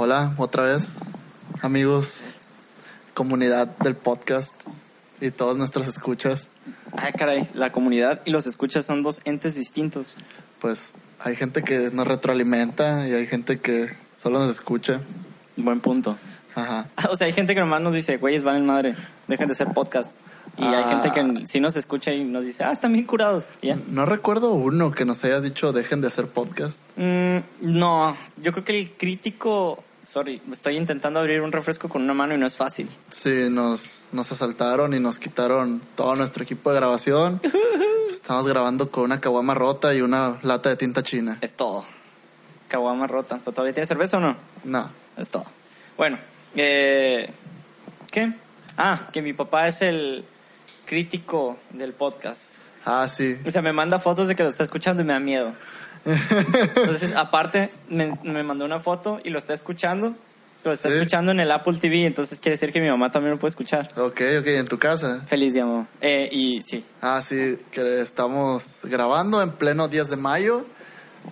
Hola, otra vez, amigos, comunidad del podcast y todos nuestros escuchas. Ah, caray, la comunidad y los escuchas son dos entes distintos. Pues hay gente que nos retroalimenta y hay gente que solo nos escucha. Buen punto. Ajá. O sea, hay gente que nomás nos dice, güeyes, van en madre, dejen de ser podcast. Y hay Ah. gente que sí nos escucha y nos dice, ah, están bien curados. Y ya. No recuerdo uno que nos haya dicho dejen de hacer podcast. Mm, no, yo creo que el crítico, sorry, estoy intentando abrir un refresco con una mano y no es fácil. Sí, nos, nos asaltaron y nos quitaron todo nuestro equipo de grabación. Estamos grabando con una caguama rota y una lata de tinta china. Es todo. Caguama rota. ¿Pero ¿Todavía tiene cerveza o no? No. Es todo. Bueno, eh, ¿qué? Ah, que mi papá es el crítico del podcast. Ah, sí. O sea, me manda fotos de que lo está escuchando y me da miedo. Entonces, aparte, me, me mandó una foto y lo está escuchando. Lo está Sí. escuchando en el Apple TV, entonces quiere decir que mi mamá también lo puede escuchar. Ok, ok, en tu casa. Feliz día, mamá. Eh, y sí, Ah, sí, que estamos grabando en pleno 10 de mayo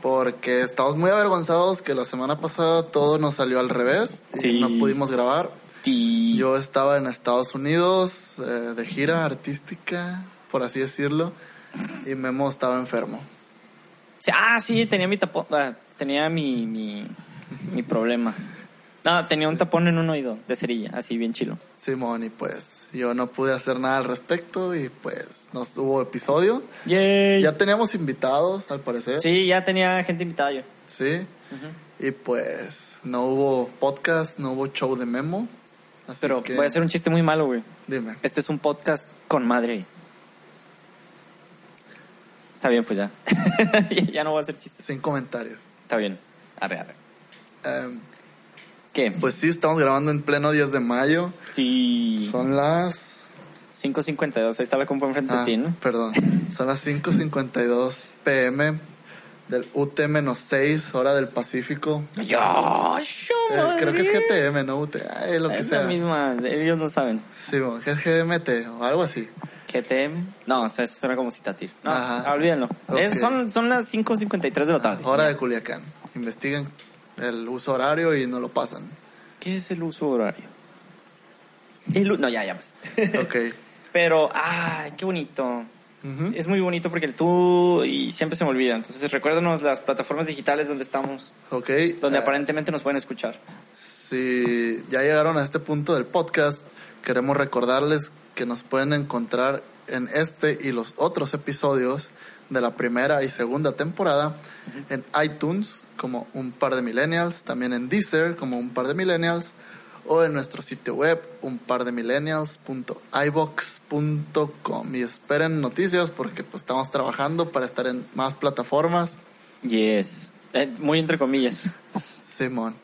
porque estamos muy avergonzados que la semana pasada todo nos salió al revés y Sí. no pudimos grabar. Ti- Yo estaba en Estados Unidos eh, de gira artística, por así decirlo, y Memo estaba enfermo. Ah, sí, tenía mi tapón. ah, tenía mi, mi, mi problema. No, tenía un tapón en un oído de cerilla, así bien chilo. Simón, y pues yo no pude hacer nada al respecto y pues no hubo episodio. Yay. Ya teníamos invitados, al parecer. Sí, ya tenía gente invitada yo. Sí. Y pues no hubo podcast, no hubo show de Memo. Así Pero que, voy a hacer un chiste muy malo, güey. Dime. Este es un podcast con madre. Está bien, pues ya. ya no voy a hacer chistes. Sin comentarios. Está bien. Arre, arre. Em, ¿Qué? pues sí, estamos grabando en pleno 10 de mayo. sí. Son las... 5.52. Ahí está la compa enfrente Ah, de ti, ¿no? perdón. Son las 5.52 pm del UT-6, hora del Pacífico. Yo, Eh, creo que es GTM, no UT. Ay, lo que Es sea. la misma. Ellos no saben. Sí, bueno, GMT o algo así. GTM. No, eso suena como citatir. No, Ajá. olvídenlo. Ok. Es- son, son las 5.53 de la tarde. Hora de Culiacán. Investiguen el uso horario y no lo pasan. ¿Qué es el uso horario? El no, ya, ya, pues. Ok. Pero, ay, qué bonito. Ujú. Es muy bonito porque el tú y siempre se me olvida. Entonces, recuérdanos las plataformas digitales donde estamos, Ok. donde eh, aparentemente nos pueden escuchar. Si ya llegaron a este punto del podcast, queremos recordarles que nos pueden encontrar en este y los otros episodios de la primera y segunda temporada en iTunes como un par de millennials, también en Deezer como un par de millennials o en nuestro sitio web un par de millennials.ibox.com y esperen noticias porque pues estamos trabajando para estar en más plataformas. Yes. Eh, muy entre comillas. Simón.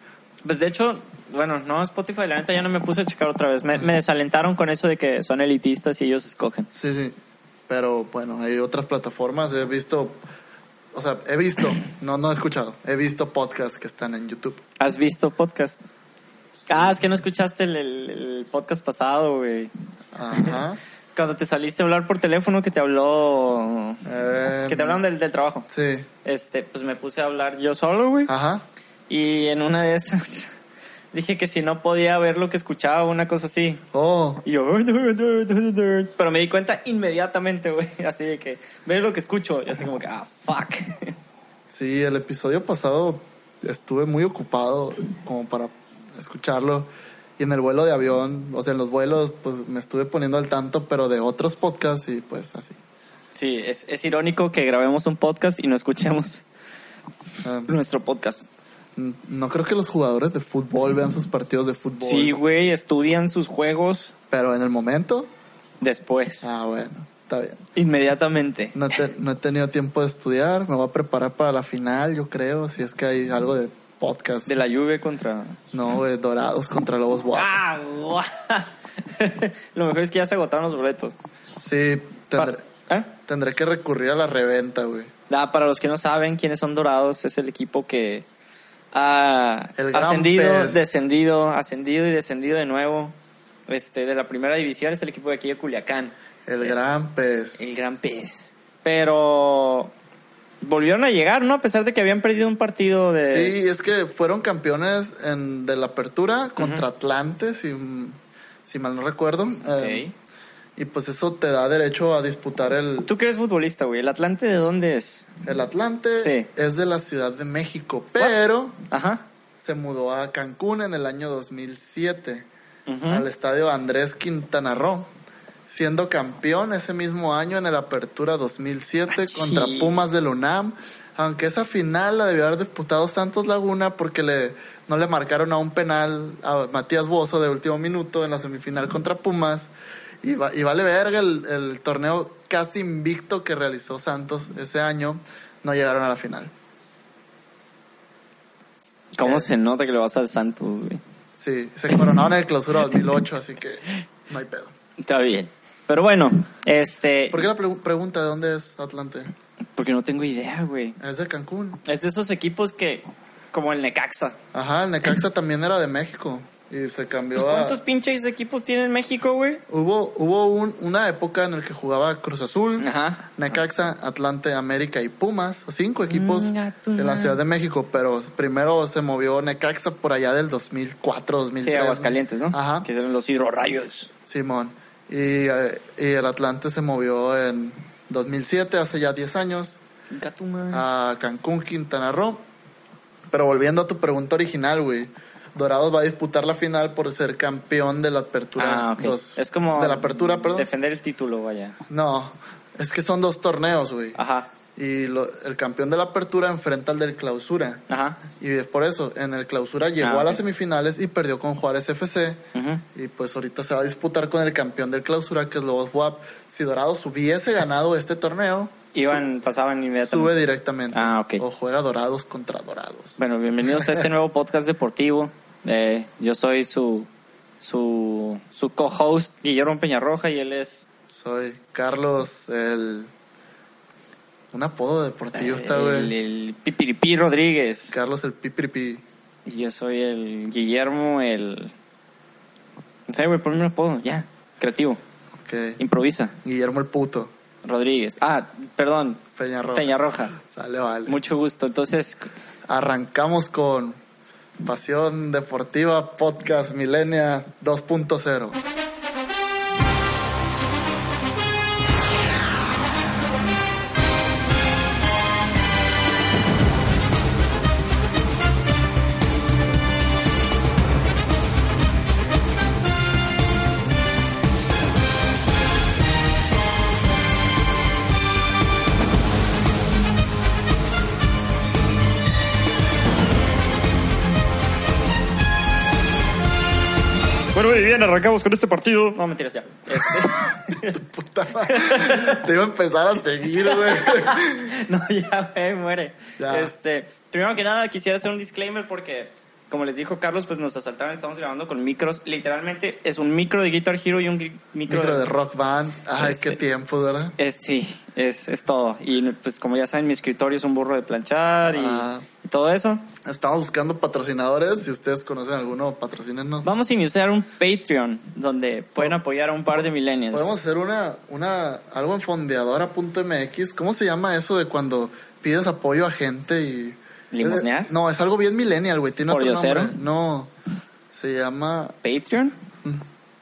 Pues de hecho, bueno, no, Spotify, la neta ya no me puse a checar otra vez. Me, me desalentaron con eso de que son elitistas y ellos escogen. Sí, sí. Pero bueno, hay otras plataformas. He visto, o sea, he visto, no, no he escuchado. He visto podcasts que están en YouTube. ¿Has visto podcast? Ah, es que no escuchaste el, el- el podcast pasado, güey. Ajá. Cuando te saliste a hablar por teléfono que te habló... Eh, Que te hablaron del, del trabajo. Sí. Este, pues me puse a hablar yo solo, güey. Ajá. Y en una de esas dije que si no podía ver lo que escuchaba, una cosa así. Oh, Y yo, pero me di cuenta inmediatamente, güey. Así de que, ve lo que escucho. Y así como que, ah, fuck. sí, el episodio pasado estuve muy ocupado como para escucharlo. Y en el vuelo de avión, o sea, en los vuelos, pues me estuve poniendo al tanto, pero de otros podcasts y pues así. Sí, es, es irónico que grabemos un podcast y no escuchemos Um, nuestro podcast. No creo que los jugadores de fútbol vean sus partidos de fútbol. Sí, güey, estudian sus juegos Pero en el momento, después, ah, bueno, está bien. inmediatamente. No, te- no he tenido tiempo de estudiar, me voy a preparar para la final, yo creo, si es que hay algo de podcast. De la lluvia contra... No, güey, Dorados contra Lobos Guap. ¡Ah! guau! Lo mejor es que ya se agotaron los boletos. Sí, tendré, ¿Eh? tendré que recurrir a la reventa, güey. Ah, para los que no saben quiénes son Dorados, es el equipo que ha ascendido, pez. descendido, ascendido y descendido de nuevo. Este, de la primera división es el equipo de aquí de Culiacán. El gran pez. El gran pez. Pero volvieron a llegar, ¿no? A pesar de que habían perdido un partido de... Sí, es que fueron campeones en, de la apertura contra Atlante, si, si mal no recuerdo. Eh, y pues eso te da derecho a disputar el... ¿Tú que eres futbolista, güey? ¿El Atlante de dónde es? El Atlante es de la Ciudad de México, pero Ajá. se mudó a Cancún en el año 2007, al estadio Andrés Quintana Roo, siendo campeón ese mismo año en el Apertura 2007 Ah, contra. Pumas del UNAM, aunque esa final la debió haber disputado Santos Laguna porque le, no le marcaron a un penal a Matías Bozo de último minuto en la semifinal contra Pumas. Y, va- y vale verga el, el torneo casi invicto que realizó Santos ese año, no llegaron a la final. ¿Cómo se nota que le vas al Santos, güey? Sí, se coronaron en el clausura 2008, así que no hay pedo. Está bien. Pero bueno, este... ¿Por qué la pregu- pregunta de dónde es Atlante? Porque no tengo idea, güey. Es de Cancún. Es de esos equipos que... Como el Necaxa. Ajá, el Necaxa también era de México y se cambió Pues, a... ¿Cuántos pinches equipos tiene México, güey? Hubo, hubo un- una época en la que jugaba Cruz Azul, Ajá. Necaxa, Atlante, América y Pumas, cinco equipos tu en la. Ciudad de México, pero primero se movió Necaxa por allá del 2004, 2003. Sí. Aguascalientes, ¿no? Ajá, Que eran los hidrorrayos. Simón. Y, eh, y el Atlante se movió en 2007, hace ya 10 años, a Cancún, Quintana Roo. Pero volviendo a tu pregunta original, güey. Dorados va a disputar la final por ser campeón de la apertura. Ah, ok. dos- es como... De la apertura, perdón. Defender el título, vaya. No, es que son dos torneos, güey. Ajá. Y lo- el campeón de la apertura enfrenta al del clausura. Ajá. Y es por eso, en el clausura llegó Ah, a las semifinales y perdió con Juárez FC. Ujú. Y pues ahorita se va a disputar con el campeón del clausura, que es Lobos WAP. Si Dorados hubiese ganado este torneo, Iban, pasaban sube inmediatamente. directamente. Ah, ok. O juega Dorados contra Dorados. Bueno, bienvenidos a este nuevo podcast deportivo. Eh, yo soy su su, su co-host Guillermo Peñarroja y él es Soy Carlos, el... Un apodo deportivo está, el, güey. el Pipiripi Rodríguez. Carlos el Pipiripi. Y yo soy el Guillermo, el... No sé, güey, ponme un apodo, ya. Creativo. Ok. Improvisa. Guillermo el puto. Rodríguez. Ah, perdón. Peñarroja. Peñarroja. Sale, vale. Mucho gusto. Entonces, Arrancamos con Pasión Deportiva Podcast Milenia 2.0. bien, arrancamos con este partido. No, mentiras, ya. Este- Puta madre. Te iba a empezar a seguir, güey. No, ya, güey, muere. Ya. Este, primero que nada, quisiera hacer un disclaimer porque, como les dijo Carlos, pues nos asaltaron, estamos grabando con micros. Literalmente es un micro de Guitar Hero y un micro, Micro de rock band. Ay, Este- qué tiempo, ¿verdad? Es, sí, es, es todo. Y pues como ya saben, mi escritorio es un burro de planchar y, y todo eso. Estamos buscando patrocinadores. Si ustedes conocen alguno, patrocínenos. Vamos a iniciar un Patreon donde pueden apoyar a un par de millennials. Podemos hacer una, una, algo en fondeadora.mx. ¿Cómo se llama eso de cuando pides apoyo a gente y... ¿Limosnear? No, es algo bien millennial, güey. Tiene ¿Por otro nombre. No, se llama... ¿Patreon?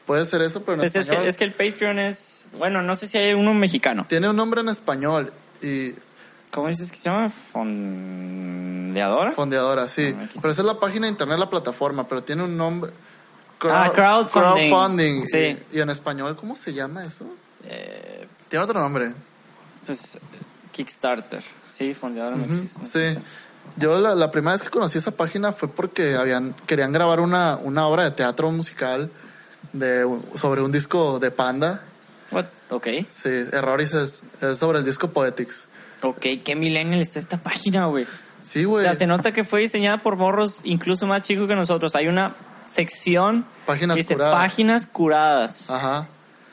Puede ser eso, pero en Pues es, español. que, es que el Patreon es... Bueno, no sé si hay uno mexicano. Tiene un nombre en español y ¿Cómo dices que se llama? ¿Fondeadora? fondeadora, sí. Ah, pero esa es la página de internet, la plataforma, pero tiene un nombre. Ah, crowdfunding. crowdfunding. Sí. Y, y en español, ¿cómo se llama eso? Eh, Tiene otro nombre. pues Kickstarter. Sí, fondeadora no Ujú, existe. Sí. Yo la, la primera vez que conocí esa página fue porque habían querían grabar una, una obra de teatro musical de, sobre un disco de Panda. What? Ok. Sí, Erroris es, es sobre el disco Poetics. Ok, ¿qué millennial está esta página, güey? Sí, O güey. sea, se nota que fue diseñada por morros incluso más chicos que nosotros. Hay una sección Páginas que dice curadas. páginas curadas. Ajá.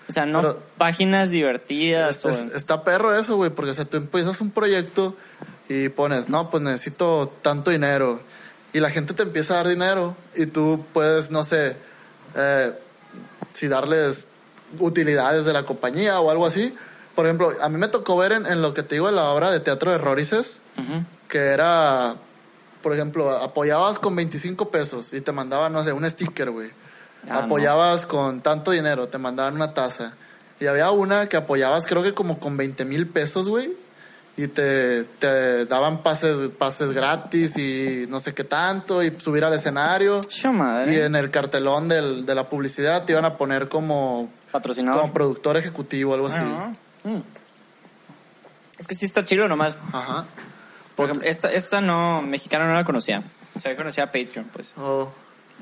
O sea, no Pero- páginas divertidas. Es- o- es- está perro eso, güey, porque o sea, tú empiezas un proyecto y pones, no, pues necesito tanto dinero. Y la gente te empieza a dar dinero y tú puedes, no sé, eh, si darles utilidades de la compañía o algo así. Por ejemplo, a mí me tocó ver en, en lo que te digo en la obra de teatro de Rorices, que era, por ejemplo, apoyabas con 25 pesos y te mandaban, no sé, un sticker, güey. Ah, apoyabas con tanto dinero, te mandaban una taza. Y había una que apoyabas creo que como con 20 mil pesos, güey. Y te, te daban pases, pases gratis y no sé qué tanto, y subir al escenario. Madre. Y en el cartelón del- de la publicidad te iban a poner como, Patrocinado. como productor ejecutivo, algo así. Mm. Es que sí está chido nomás. Ajá. Por ejemplo, esta, esta no, mexicana no la conocía. Se había conocía a Patreon, pues. O,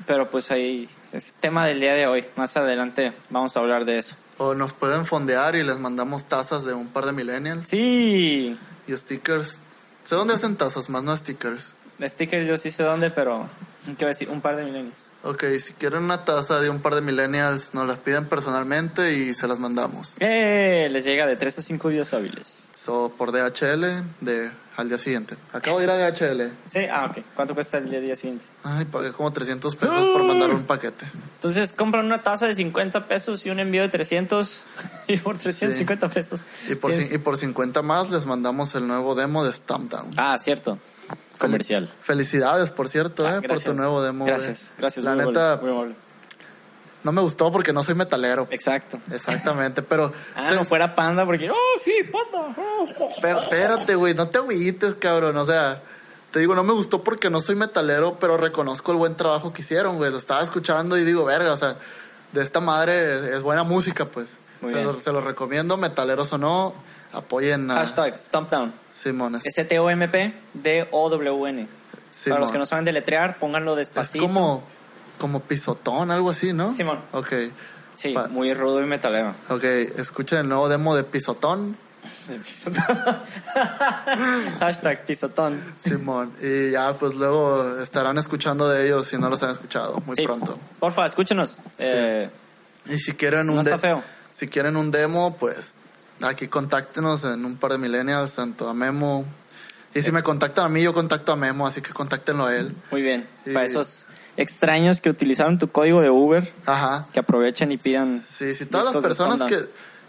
Pero pues ahí es tema del día de hoy. Más adelante vamos a hablar de eso. O nos pueden fondear y les mandamos tazas de un par de millennials Sí, y stickers. Sé dónde hacen tazas, más no stickers. de stickers yo sí sé dónde, pero ¿qué voy a decir? Un par de milenios. Ok, si quieren una taza de un par de millennials, nos las piden personalmente y se las mandamos. Eh, les llega de 3 a 5 días hábiles. So, por DHL de, al día siguiente. Acabo de ir a DHL. Sí, ah, ok. ¿Cuánto cuesta el día, siguiente? Ay, pagué como 300 pesos por mandar un paquete. Entonces compran una taza de 50 pesos y un envío de 300 y por 350 pesos. Y por, y por 50 más les mandamos el nuevo demo de Stamp Down. Ah, cierto. Comercial. Felicidades, por cierto, Ah, eh, por tu nuevo demo. güey. Gracias, gracias. La muy neta, amable, muy amable. No me gustó porque no soy metalero. Exacto. Exactamente, pero... Ah, no fuera panda porque, oh, sí, panda. Pero espérate, güey, no te agüites, cabrón. O sea, te digo, no me gustó porque no soy metalero, pero reconozco el buen trabajo que hicieron, güey. Lo estaba escuchando y digo, verga, o sea, de esta madre es, es buena música, pues. Se, lo, se lo recomiendo, metaleros o no, apoyen a Hashtag Stumpdown. Simón. Es, S-T-O-M-P D-O-W-N. Simón. Para los que no saben deletrear, pónganlo Es despacito. como, como pisotón, algo así, ¿no? Simón. Ok, Sí, Pa- muy rudo y metalero. ok. Escuchen el nuevo demo de pisotón, Hashtag pisotón. Simón. y ya, pues luego estarán escuchando de ellos si no los han escuchado muy Sí, pronto. Porfa, escúchenos. Eh, Y si quieren un no está feo. Si quieren un demo, pues aquí contáctenos en un par de millennials, tanto a Memo. Y si me contactan a mí, yo contacto a Memo, así que contáctenlo a él. Muy bien. Y- Para esos extraños que utilizaron tu código de Uber, Ajá. que aprovechen y pidan. Sí, sí, todas las personas que,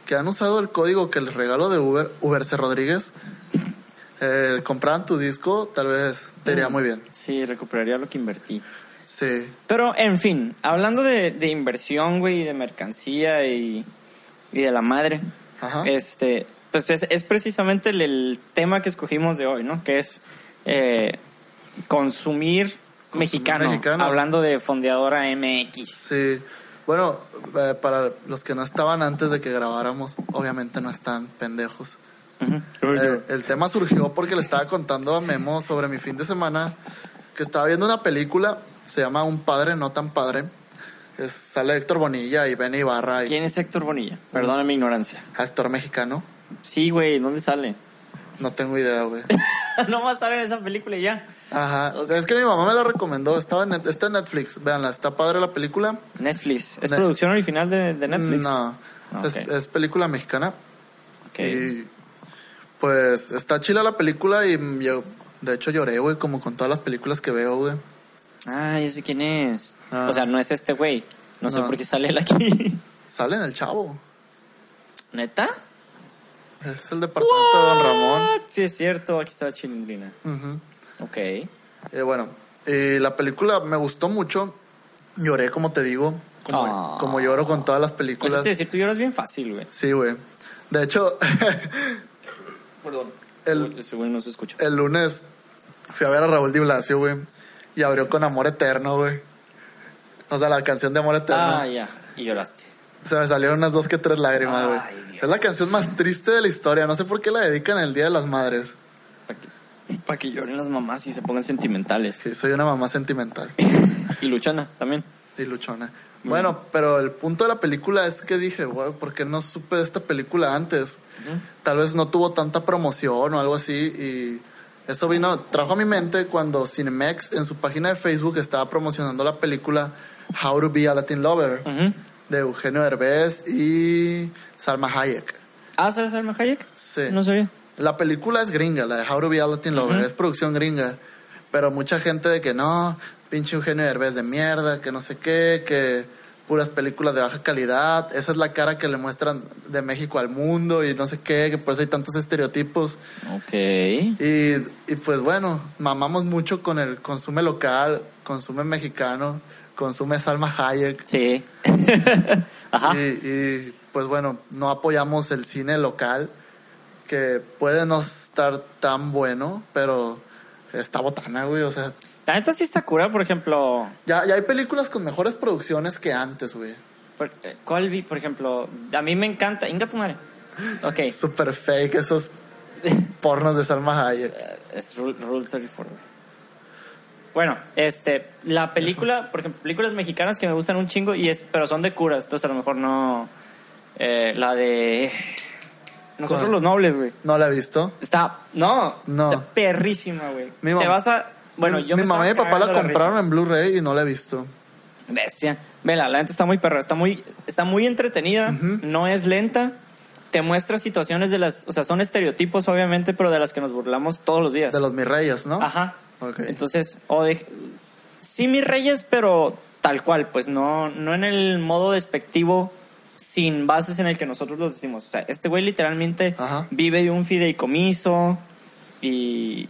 que han usado el código que les regalo de Uber, Uber C. Rodríguez, eh, compraran tu disco, tal vez te iría muy bien. Sí, recuperaría lo que invertí. Sí. Pero, en fin, hablando de, de inversión, güey, de mercancía y, y de la madre, Ajá. este, pues es, es precisamente el, el tema que escogimos de hoy, ¿no? Que es eh, consumir, mexicano, mexicano. hablando de fondeadora MX. Sí. Bueno, eh, para los que no estaban antes de que grabáramos, obviamente no están pendejos. Eh, el tema surgió porque le estaba contando a Memo sobre mi fin de semana que estaba viendo una película, se llama Un padre no tan padre. Es- sale Héctor Bonilla y Benny Ibarra, y ¿Quién es Héctor Bonilla? Perdona mi ignorancia. actor mexicano. Sí, güey, ¿dónde sale? No tengo idea, güey. no va a estar en esa película y ya. Ajá. O sea, es que mi mamá me la recomendó. Estaba en, está en Netflix. Véanla, está padre la película. Netflix. ¿Es producción original de, de Netflix? No. Ah, Es, es película mexicana. Ok. Y pues está chila la película y yo, de hecho, lloré, güey, como con todas las películas que veo, güey. Ah, ya sé quién es. Ah. O sea, no es este güey. No, sé por qué sale él aquí. Sale en el chavo. ¿Neta? Es el departamento de Don Ramón. Sí, es cierto. Aquí está la chilindrina. Ujú. Ok. Eh, bueno, eh, la película me gustó mucho. Lloré, como te digo, como, Ah. como lloro con todas las Pues películas. te decir, tú lloras bien fácil, güey. Sí, güey. De hecho, Perdón. El- Ese güey no se escucha. el lunes fui a ver a Raúl Di Blasio, güey. Y abrió con Amor Eterno, güey. O sea, la canción de Amor Eterno. Ah, ya. Y lloraste. Se me salieron unas dos que tres lágrimas, güey. Dios. Es la canción más triste de la historia. No sé por qué la dedican el Día de las Madres. Para que, pa' que lloren las mamás y se pongan sentimentales. Que soy una mamá sentimental Y luchona también. y luchona. Bueno, pero el punto de la película es que dije, güey, ¿por qué no supe de esta película antes? Tal vez no tuvo tanta promoción o algo así y eso vino, trajo a mi mente cuando Cinemex en su página de Facebook estaba promocionando la película How to be a Latin Lover Ujú. De Eugenio Derbez y Salma Hayek. Ah, ¿sabes Salma Hayek? Sí. No sabía. La película es gringa, la de How to be a Latin Lover, es producción gringa. Pero mucha gente de que no, pinche Eugenio Derbez de mierda, que no sé qué, que puras películas de baja calidad. Esa es la cara que le muestran de México al mundo y no sé qué, que por eso hay tantos estereotipos. Ok. Y, y pues bueno, mamamos mucho con el consume local, consume mexicano, consume Salma Hayek. Sí. Ajá. Y, y, pues bueno, no apoyamos el cine local, que puede no estar tan bueno, pero está botana, güey. O sea, La neta sí está cura, por ejemplo. ya, ya hay películas con mejores producciones que antes, güey. por- eh, ¿Cuál vi? Por ejemplo, a mí me encanta. Inga tu madre. Ok. Super fake esos pornos de Salma Hayek. Es Rule, Rule 34. Bueno, este, la película, por ejemplo, películas mexicanas que me gustan un chingo, y es, pero son de curas, entonces a lo mejor no. eh, la de. Nosotros ¿Cuál? los nobles, güey. No la he visto. Está. No, No. está perrísima, güey. Te vas a. Bueno, mi, yo mi me mamá y mi papá la risa. compraron en Blu-ray y no la he visto. Bestia. Vela, la neta está muy perra, está muy, está muy entretenida, no es lenta, te muestra situaciones de las, o sea, son estereotipos obviamente, pero de las que nos burlamos todos los días. De los mis reyes, ¿no? Ajá. Ok. Entonces, o de, sí mis reyes, pero tal cual, pues no, no en el modo despectivo sin bases en el que nosotros los decimos. O sea, este güey literalmente Ajá. vive de un fideicomiso y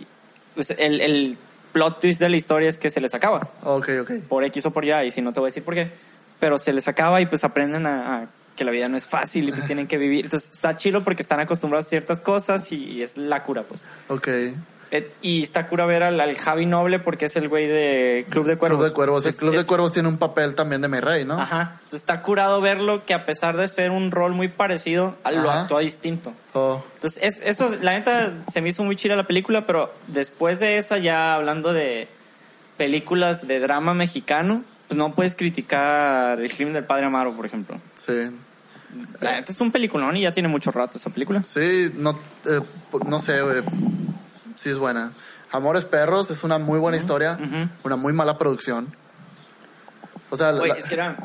pues, el, el plot twist de la historia es que se les acaba Ok, ok. por X o por Y, y si no te voy a decir por qué, pero se les acaba y pues aprenden a, a que la vida no es fácil y pues tienen que vivir. Entonces está chido porque están acostumbrados a ciertas cosas y, es la cura, pues. Ok. Eh, y está cura ver al, al Javi Noble porque es el güey de Club de Cuervos. Club de Cuervos. El Club de Cuervos tiene un papel también de mi rey, ¿no? Ajá. Entonces, está curado verlo que a pesar de ser un rol muy parecido, lo actúa distinto. Oh, Entonces, es, eso, la neta, se me hizo muy chida la película, pero después de esa, ya hablando de películas de drama mexicano, pues no puedes criticar El crimen del padre Amaro, por ejemplo. sí. La neta es un peliculón y ya tiene mucho rato esa película. Sí, no, eh, no sé, güey. Sí es buena. Amores Perros es una muy buena historia, una muy mala producción. O sea, la- es que era...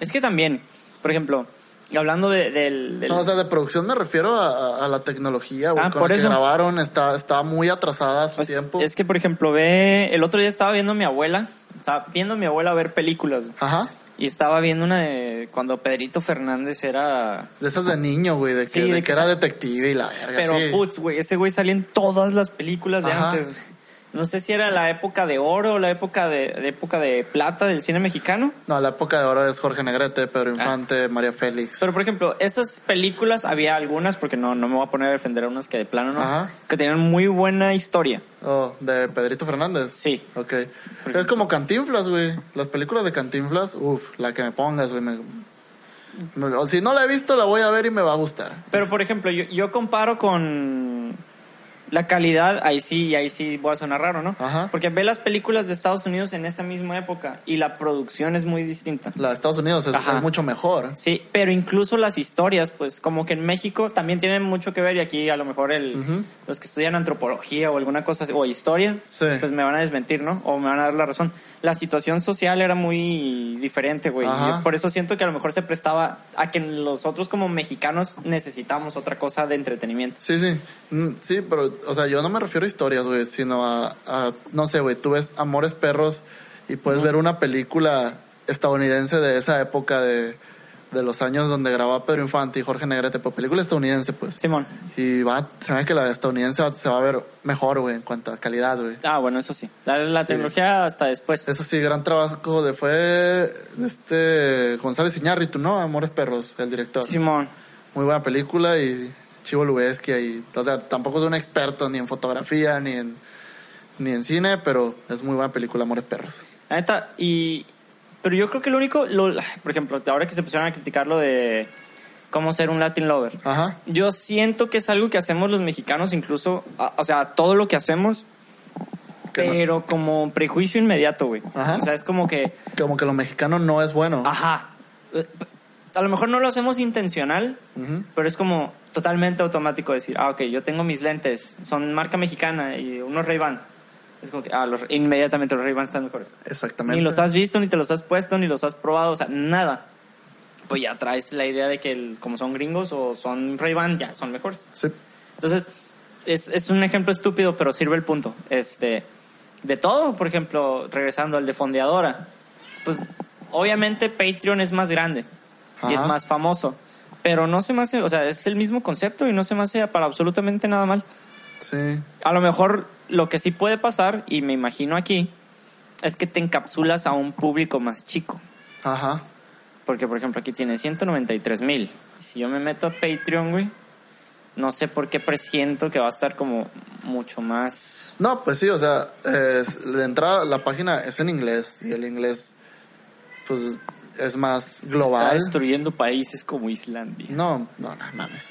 Es que también, por ejemplo, hablando de- del... del- no, o sea, de producción me refiero a, a- a la tecnología, güey, Ah, con por la que eso. grabaron, está, está muy atrasada a su pues, tiempo. es que, por ejemplo, ve... El otro día estaba viendo a mi abuela, estaba viendo a mi abuela ver películas. Ajá. Y estaba viendo una de cuando Pedrito Fernández era... De esas de niño, güey, de que, Sí, de de que que era detective y la verga. Pero, sí. putz, güey, ese güey salía en todas las películas de Ajá. antes. No sé si era la época de oro o la época de, de época de plata del cine mexicano. No, la época de oro es Jorge Negrete, Pedro Infante, María Félix. Ah. Pero, por ejemplo, esas películas había algunas, porque no, no me voy a poner a defender a unas que de plano no, Ajá. que tenían muy buena historia. Oh, de Pedrito Fernández. Sí. Ok. Es como Cantinflas, güey. Las películas de Cantinflas, uff, la que me pongas, güey. me- si no la he visto, la voy a ver y me va a gustar. Pero, por ejemplo, yo, yo comparo con la calidad, ahí sí, ahí sí voy a sonar raro, ¿no? Ajá. Porque ve las películas de Estados Unidos en esa misma época y la producción es muy distinta. La de Estados Unidos es, mucho mejor. Sí, pero incluso las historias, pues como que en México también tienen mucho que ver y aquí a lo mejor el, los que estudian antropología o alguna cosa o historia, Sí. pues me van a desmentir, ¿no? O me van a dar la razón. La situación social era muy diferente, güey. y por eso siento que a lo mejor se prestaba a que nosotros como mexicanos necesitamos otra cosa de entretenimiento. Sí, sí. Mm, Sí, pero, o sea, yo no me refiero a historias, güey, sino a, a- no sé, güey, tú ves Amores Perros y puedes ver una película estadounidense de esa época de, de los años donde grababa Pedro Infante y Jorge Negrete, pues película estadounidense, pues. Simón. Y va, se ve que la estadounidense se va a ver mejor, güey, en cuanto a calidad, güey. Ah, bueno, eso sí. La, Sí. tecnología hasta después. Eso sí, gran trabajo de fue este González Iñárritu, ¿no? Amores Perros, el director. Simón. Muy buena película y Chivo Lubeski ahí. O sea, tampoco es un experto ni en fotografía ni en ni en cine, pero es muy buena película Amores Perros. La neta, y. Pero yo creo que lo único. Lo, por ejemplo, ahora que se pusieron a criticar lo de cómo ser un Latin lover. Ajá. Yo siento que es algo que hacemos los mexicanos, incluso. a- o sea, todo lo que hacemos. No- Pero como prejuicio inmediato, güey. Ajá. O sea, es como que. Como que lo mexicano no es bueno. Ajá. A lo mejor no lo hacemos intencional, pero es como totalmente automático decir, ah, ok, yo tengo mis lentes, son marca mexicana y unos Ray-Ban. Es como que, ah, los- inmediatamente los Ray-Ban están mejores. Exactamente. Ni los has visto, ni te los has puesto, ni los has probado, o sea, nada. Pues ya traes la idea de que el- como son gringos o son Ray-Ban, ya son mejores. Sí. Entonces, es, es un ejemplo estúpido, pero sirve el punto. Este, de todo, por ejemplo, regresando al de fondeadora, pues obviamente Patreon es más grande y es más famoso. Pero no se me hace, o sea, es el mismo concepto y no se me hace para absolutamente nada mal. Sí. A lo mejor lo que sí puede pasar, y me imagino aquí, es que te encapsulas a un público más chico. Ajá. Porque, por ejemplo, aquí tiene 193 mil. Si yo me meto a Patreon, güey, no sé por qué presiento que va a estar como mucho más... No, pues sí, o sea, es- de entrada la página es en inglés y el inglés, pues, es más Está global. destruyendo países como Islandia. No, no, no mames.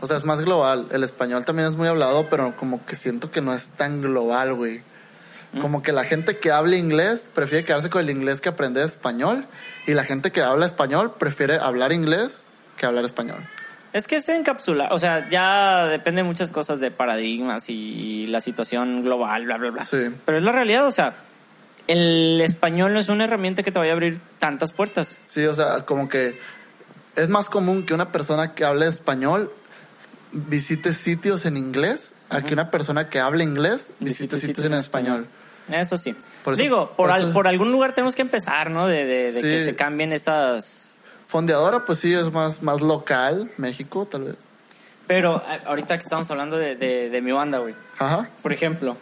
O sea, es más global. El español también es muy hablado, pero como que siento que no es tan global, güey. Como que la gente que habla inglés prefiere quedarse con el inglés que aprende español y la gente que habla español prefiere hablar inglés que hablar español. Es que se encapsula, o sea, ya depende de muchas cosas de paradigmas y la situación global, bla, bla, bla. Sí. Pero es la realidad, o sea, el español no es una herramienta que te vaya a abrir tantas puertas. Sí, o sea, como que es más común que una persona que hable español visite sitios en inglés a que una persona que hable inglés visite, sitios, en español. Eso sí. Por eso- Digo, por, por al- por algún lugar tenemos que empezar, ¿no? De, de- de que se cambien esas... Fondeadora, pues sí, es más, más local, México, tal vez. Pero ahorita que estamos hablando de, de- de mi banda, güey. Ajá. Por ejemplo,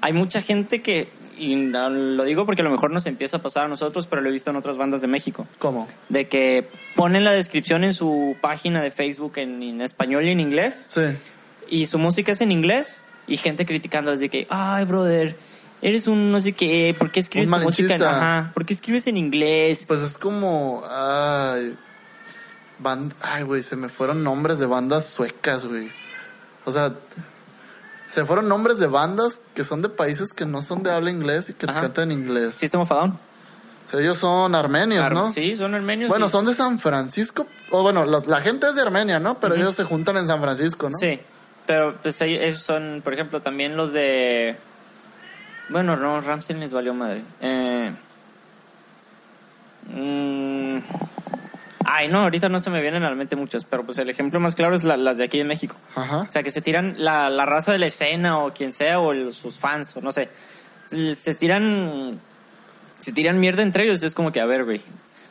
hay mucha gente que, y lo digo porque a lo mejor nos empieza a pasar a nosotros, pero lo he visto en otras bandas de México. ¿Cómo? de que ponen la descripción en su página de Facebook en, en español y en inglés Sí. y su música es en inglés y gente criticándoles de que, ay, brother, eres un no sé qué, ¿por qué escribes tu música en, ajá, ¿por qué escribes en inglés? Pues es como. Ay. Band, ay, güey, se me fueron nombres de bandas suecas, güey. O sea, se fueron nombres de bandas que son de países que no son de habla inglés y que Ajá. cantan en inglés. System of a Down. Ellos son armenios, Ar- ¿no? Sí, son armenios. Bueno, son de San Francisco. O bueno, los- la gente es de Armenia, ¿no? Pero ellos se juntan en San Francisco, ¿no? Sí, pero pues esos son, por ejemplo, también los de... Bueno, no, Ramsey les valió madre. Eh... mm, Ay, no, ahorita no se me vienen a la mente muchos, pero pues el ejemplo más claro es la- las de aquí en México. Ajá. O sea, que se tiran la, la raza de la escena o quien sea, o el- sus fans, o no sé. Se tiran. Se tiran mierda entre ellos. Es como que, a ver, güey.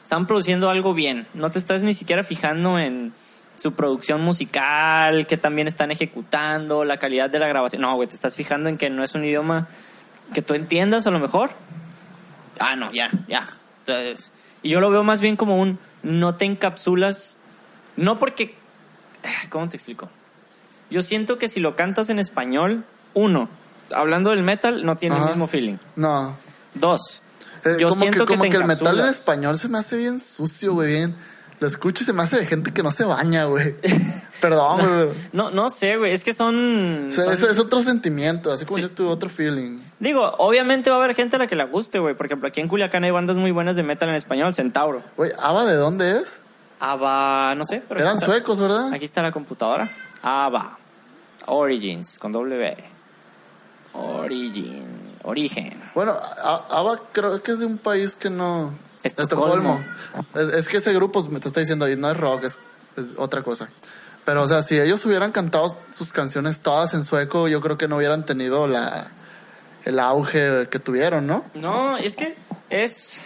Están produciendo algo bien. No te estás ni siquiera fijando en su producción musical, que también están ejecutando, la calidad de la grabación. No, güey, te estás fijando en que no es un idioma que tú entiendas a lo mejor. Ah, no, ya, ya. Entonces, y yo lo veo más bien como un no te encapsulas. No porque. ¿Cómo te explico? Yo siento que si lo cantas en español, uno, hablando del metal, no tiene Ajá. el mismo feeling. No. Dos, Eh, yo como siento que, como te que, el metal en español se me hace bien sucio, güey. Bien. Lo escucho y se me hace de gente que no se baña, güey. Perdón, güey. pero- No, no sé, güey, es que son... O sea, son- es, es otro sentimiento, así como Sí. dices tú, otro feeling. Digo, obviamente va a haber gente a la que le guste, güey. Por ejemplo, aquí en Culiacán hay bandas muy buenas de metal en español, Centauro. Güey, ¿Ava de dónde es? Ava, no sé. Pero Eran está- suecos, ¿verdad? Aquí está la computadora. Ava. Origins, con W. Origin. Origen. Bueno, Ava creo que es de un país que no... Estocolmo. Es, es que ese grupo me te está diciendo ahí, no es rock, es, es otra cosa. Pero, o sea, si ellos hubieran cantado sus canciones todas en sueco, yo creo que no hubieran tenido la, el auge que tuvieron, ¿no? No, es que es...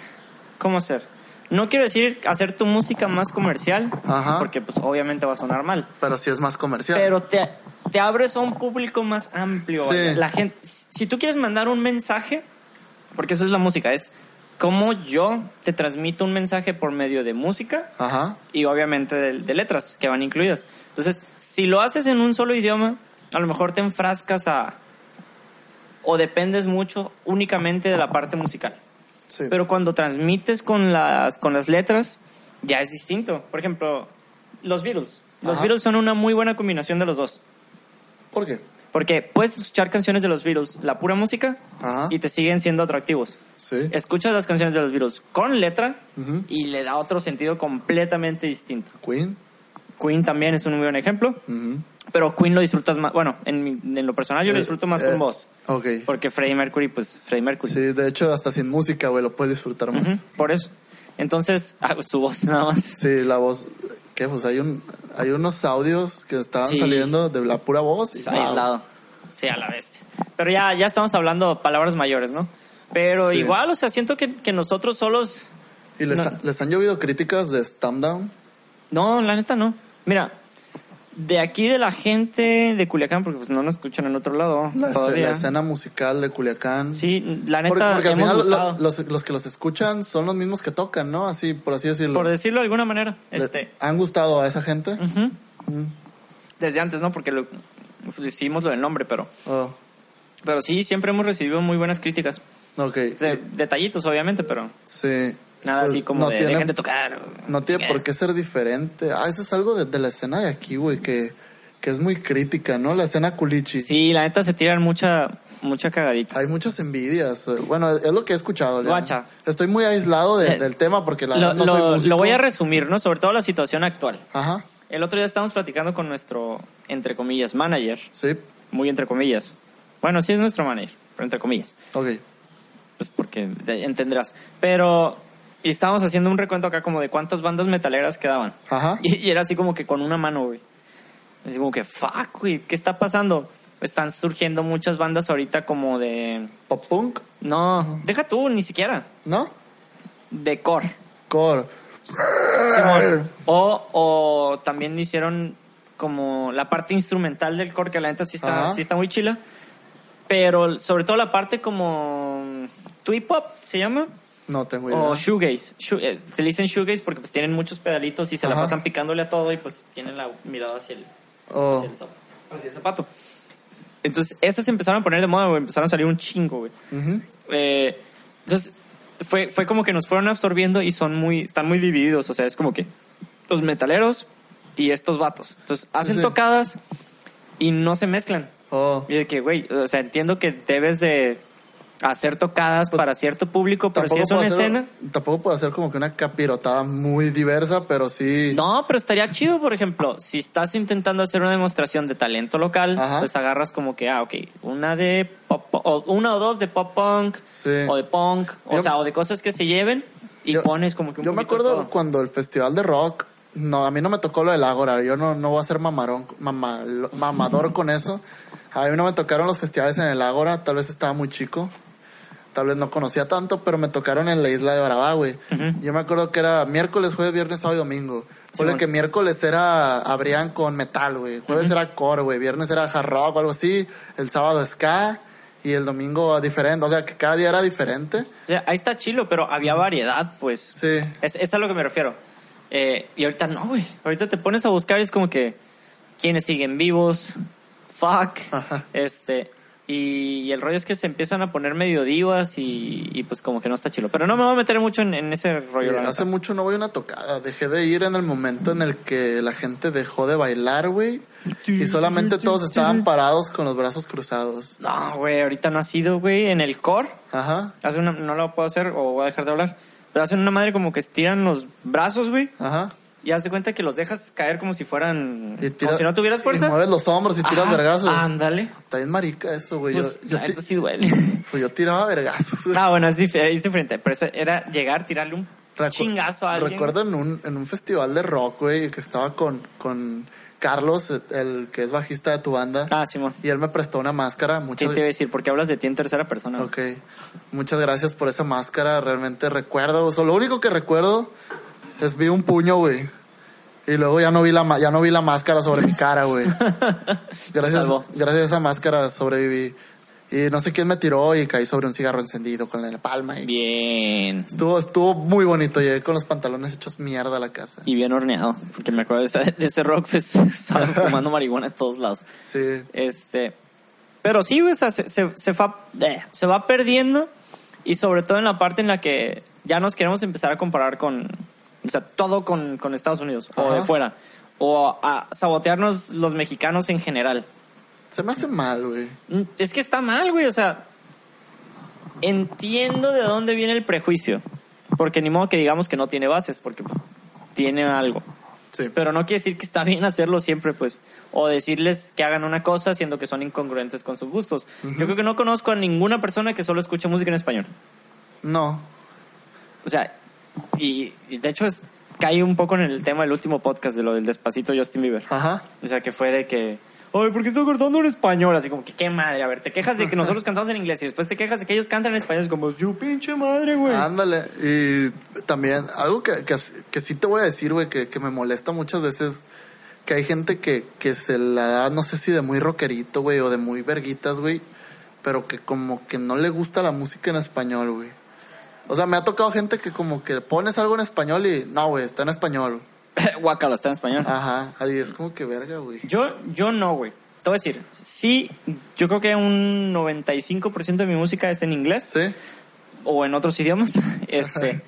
¿Cómo hacer? No quiero decir hacer tu música más comercial, Ajá. porque pues obviamente va a sonar mal. Pero sí es más comercial. Pero te, te abres a un público más amplio. Sí. La gente, si tú quieres mandar un mensaje, porque eso es la música, es cómo yo te transmito un mensaje por medio de música Ajá. y obviamente de, de letras que van incluidas. Entonces, si lo haces en un solo idioma, a lo mejor te enfrascas a... o dependes mucho únicamente de la parte musical. Sí. Pero cuando transmites con las, con las letras, ya es distinto. Por ejemplo, los Beatles. Los Ajá. Beatles son una muy buena combinación de los dos. ¿Por qué? Porque puedes escuchar canciones de los Beatles, la pura música, Ajá. y te siguen siendo atractivos. Sí. Escuchas las canciones de los Beatles con letra y le da otro sentido completamente distinto. Queen. Queen también es un muy buen ejemplo, pero Queen lo disfrutas más, bueno, en, mi- en lo personal yo lo Eh, disfruto más eh, con voz. Ok. Porque Freddie Mercury, pues Freddie Mercury. Sí, de hecho, hasta sin música, güey, lo puedes disfrutar más. Por eso. Entonces, ah, su voz nada más. Sí, la voz. ¿Qué? Pues hay, un, hay unos audios que estaban Sí. saliendo de la pura voz. y wow. aislado. Sí, a la bestia. Pero ya, ya estamos hablando palabras mayores, ¿no? Pero Sí. igual, o sea, siento que, que nosotros solos ¿Y les, No. ha- les han llovido críticas de Stand Down? No, la neta no. Mira, de aquí de la gente de Culiacán, porque pues no nos escuchan en otro lado La, todavía. la escena musical de Culiacán. Sí, la Porque, neta porque al hemos final lo- gustado. los, los que los escuchan son los mismos que tocan, ¿no? Así, por así decirlo. por decirlo de alguna manera, este, ¿Han gustado a esa gente? Mm. desde antes, ¿no? Porque lo, decimos lo del nombre, pero, Oh, pero sí, siempre hemos recibido muy buenas críticas. ok. De- detallitos, obviamente, pero Sí. Nada Pues, así como no de tiene- dejen de tocar. No tiene por qué ser diferente. Ah, eso es algo de, de la escena de aquí, güey, que, que es muy crítica, ¿no? La escena culichi. Sí, la neta se tiran mucha, mucha cagadita. Hay muchas envidias. Bueno, es lo que he escuchado. Guacha. Estoy muy aislado de- Eh, del tema porque la Lo, verdad no lo- soy músico. lo voy a resumir, ¿no? Sobre todo la situación actual. Ajá, El otro día estábamos platicando con nuestro, entre comillas, manager. sí, Muy entre comillas. Bueno, sí es nuestro manager, pero entre comillas. ok. Pues porque de- entenderás. Pero y estábamos haciendo un recuento acá como de cuántas bandas metaleras quedaban. Ajá. Y, y era así como que con una mano, güey. Así como que, fuck, güey, ¿qué está pasando? Están surgiendo muchas bandas ahorita como de... Pop punk, No, deja tú, ni siquiera. ¿no? De core. Core. Simón. O, o también hicieron como la parte instrumental del core, que la neta sí está, Ajá. sí está muy chila. Pero sobre todo la parte como twee pop, ¿se llama? No tengo idea. O shoegaze. Shoe- eh, se le dicen shoegaze porque pues tienen muchos pedalitos y se la pasan picándole a todo y pues tienen la mirada hacia el, Oh, hacia el, zap- hacia el zapato. Entonces, esas empezaron a poner de moda, güey. Empezaron a salir un chingo, güey. Eh, entonces, fue, fue como que nos fueron absorbiendo y son muy, están muy divididos. O sea, es como que los metaleros y estos vatos. Entonces, hacen sí. tocadas y no se mezclan. Oh. Y de que, güey, o sea, entiendo que debes de hacer tocadas Pues, para cierto público, pero si es una hacer- escena... Tampoco puedo hacer como que una capirotada muy diversa, pero sí. No, pero estaría chido, por ejemplo, si estás intentando hacer una demostración de talento local, Ajá. pues agarras como que, ah, ok, una de pop, o una o dos de pop punk, Sí. o de punk, o Yo- sea, o de cosas que se lleven y Yo- pones como que un Yo me acuerdo cuando el festival de rock, no, a mí no me tocó lo del Ágora, yo no, no voy a ser mamarón, mama- mamador con eso. A mí no me tocaron los festivales en el Ágora, tal vez estaba muy chico, tal vez no conocía tanto, pero me tocaron en la isla de Barabá, güey. Yo me acuerdo que era miércoles, jueves, viernes, sábado y domingo. Fue que miércoles era, abrían con metal, güey. Jueves era core, güey. Viernes era hard rock o algo así. El sábado ska. Y el domingo diferente. O sea, que cada día era diferente. Ahí está chilo, pero había variedad, pues. Sí. Es, es a lo que me refiero. Eh, y ahorita no, güey. Ahorita te pones a buscar y es como que quiénes siguen vivos, fuck, Ajá. este. Y, y el rollo es que se empiezan a poner medio divas y, y pues como que no está chilo. Pero no me voy a meter mucho en, en ese rollo. La hace mucho no voy a una tocada. Dejé de ir en el momento en el que la gente dejó de bailar, güey. Y solamente todos estaban parados con los brazos cruzados. No, güey, ahorita no ha sido, güey, en el core. Ajá, Hace una, no lo puedo hacer o voy a dejar de hablar. Pero hacen una madre como que estiran los brazos, güey. ajá. Y haz de cuenta que los dejas caer como si fueran. Tira- como si no tuvieras fuerza. Y mueves los hombros y tiras Ajá, vergazos. Ándale. Está bien marica eso, güey. Pues, yo, yo, sí duele. pues yo tiraba vergazos, güey. Ah, bueno, es, dif- es diferente. Pero eso era llegar, tirarle un Recu- chingazo a alguien. Recuerdo en un, en un festival de rock, güey, que estaba con, con Carlos, el que es bajista de tu banda. Ah, Simón. Y él me prestó una máscara. Muchas, te iba a decir, porque hablas de ti en tercera persona. Ok. Muchas gracias por esa máscara. Realmente recuerdo. O sea, lo único que recuerdo es vi un puño, güey. Y luego ya no vi la ya no vi la máscara sobre mi cara, güey. Gracias, gracias a esa máscara sobreviví. Y no sé quién me tiró y caí sobre un cigarro encendido con la palma. Y Bien. estuvo, estuvo muy bonito. Llegué con los pantalones hechos mierda a la casa. Y bien horneado. Porque me acuerdo de, esa- de ese rock, pues, estaban fumando marihuana en todos lados. Sí. Este. Pero sí, güey, o sea, se, se, se va, eh, se va perdiendo. Y sobre todo en la parte en la que ya nos queremos empezar a comparar con. O sea, todo con, con Estados Unidos. O Ajá. de fuera. O a sabotearnos los mexicanos en general. Se me hace mal, güey. Mm, Es que está mal, güey. O sea, entiendo de dónde viene el prejuicio. Porque ni modo que digamos que no tiene bases, porque pues tiene algo. Sí. Pero no quiere decir que está bien hacerlo siempre, pues. O decirles que hagan una cosa siendo que son incongruentes con sus gustos. Yo creo que no conozco a ninguna persona que solo escuche música en español. No. O sea, y, y de hecho es, cae un poco en el tema del último podcast de lo del despacito Justin Bieber. Ajá. O sea, que fue de que, ay, ¿por qué estoy cantando en español? Así como que, qué madre, a ver, te quejas de que nosotros cantamos en inglés y después te quejas de que ellos cantan en español. Es como, yo pinche madre, güey. Ándale. Y también, algo que, que, que sí te voy a decir, güey, que, que me molesta muchas veces, que hay gente que, que se la da, no sé si de muy rockerito, güey, o de muy verguitas, güey, pero que como que no le gusta la música en español, güey. O sea, me ha tocado gente que como que pones algo en español y, no, güey, está en español. Guacala, está en español. Ajá, ahí es como que verga, güey. Yo, yo no, güey. Te voy a decir, sí, yo creo que un 95% de mi música es en inglés ¿Sí? o en otros idiomas. Este,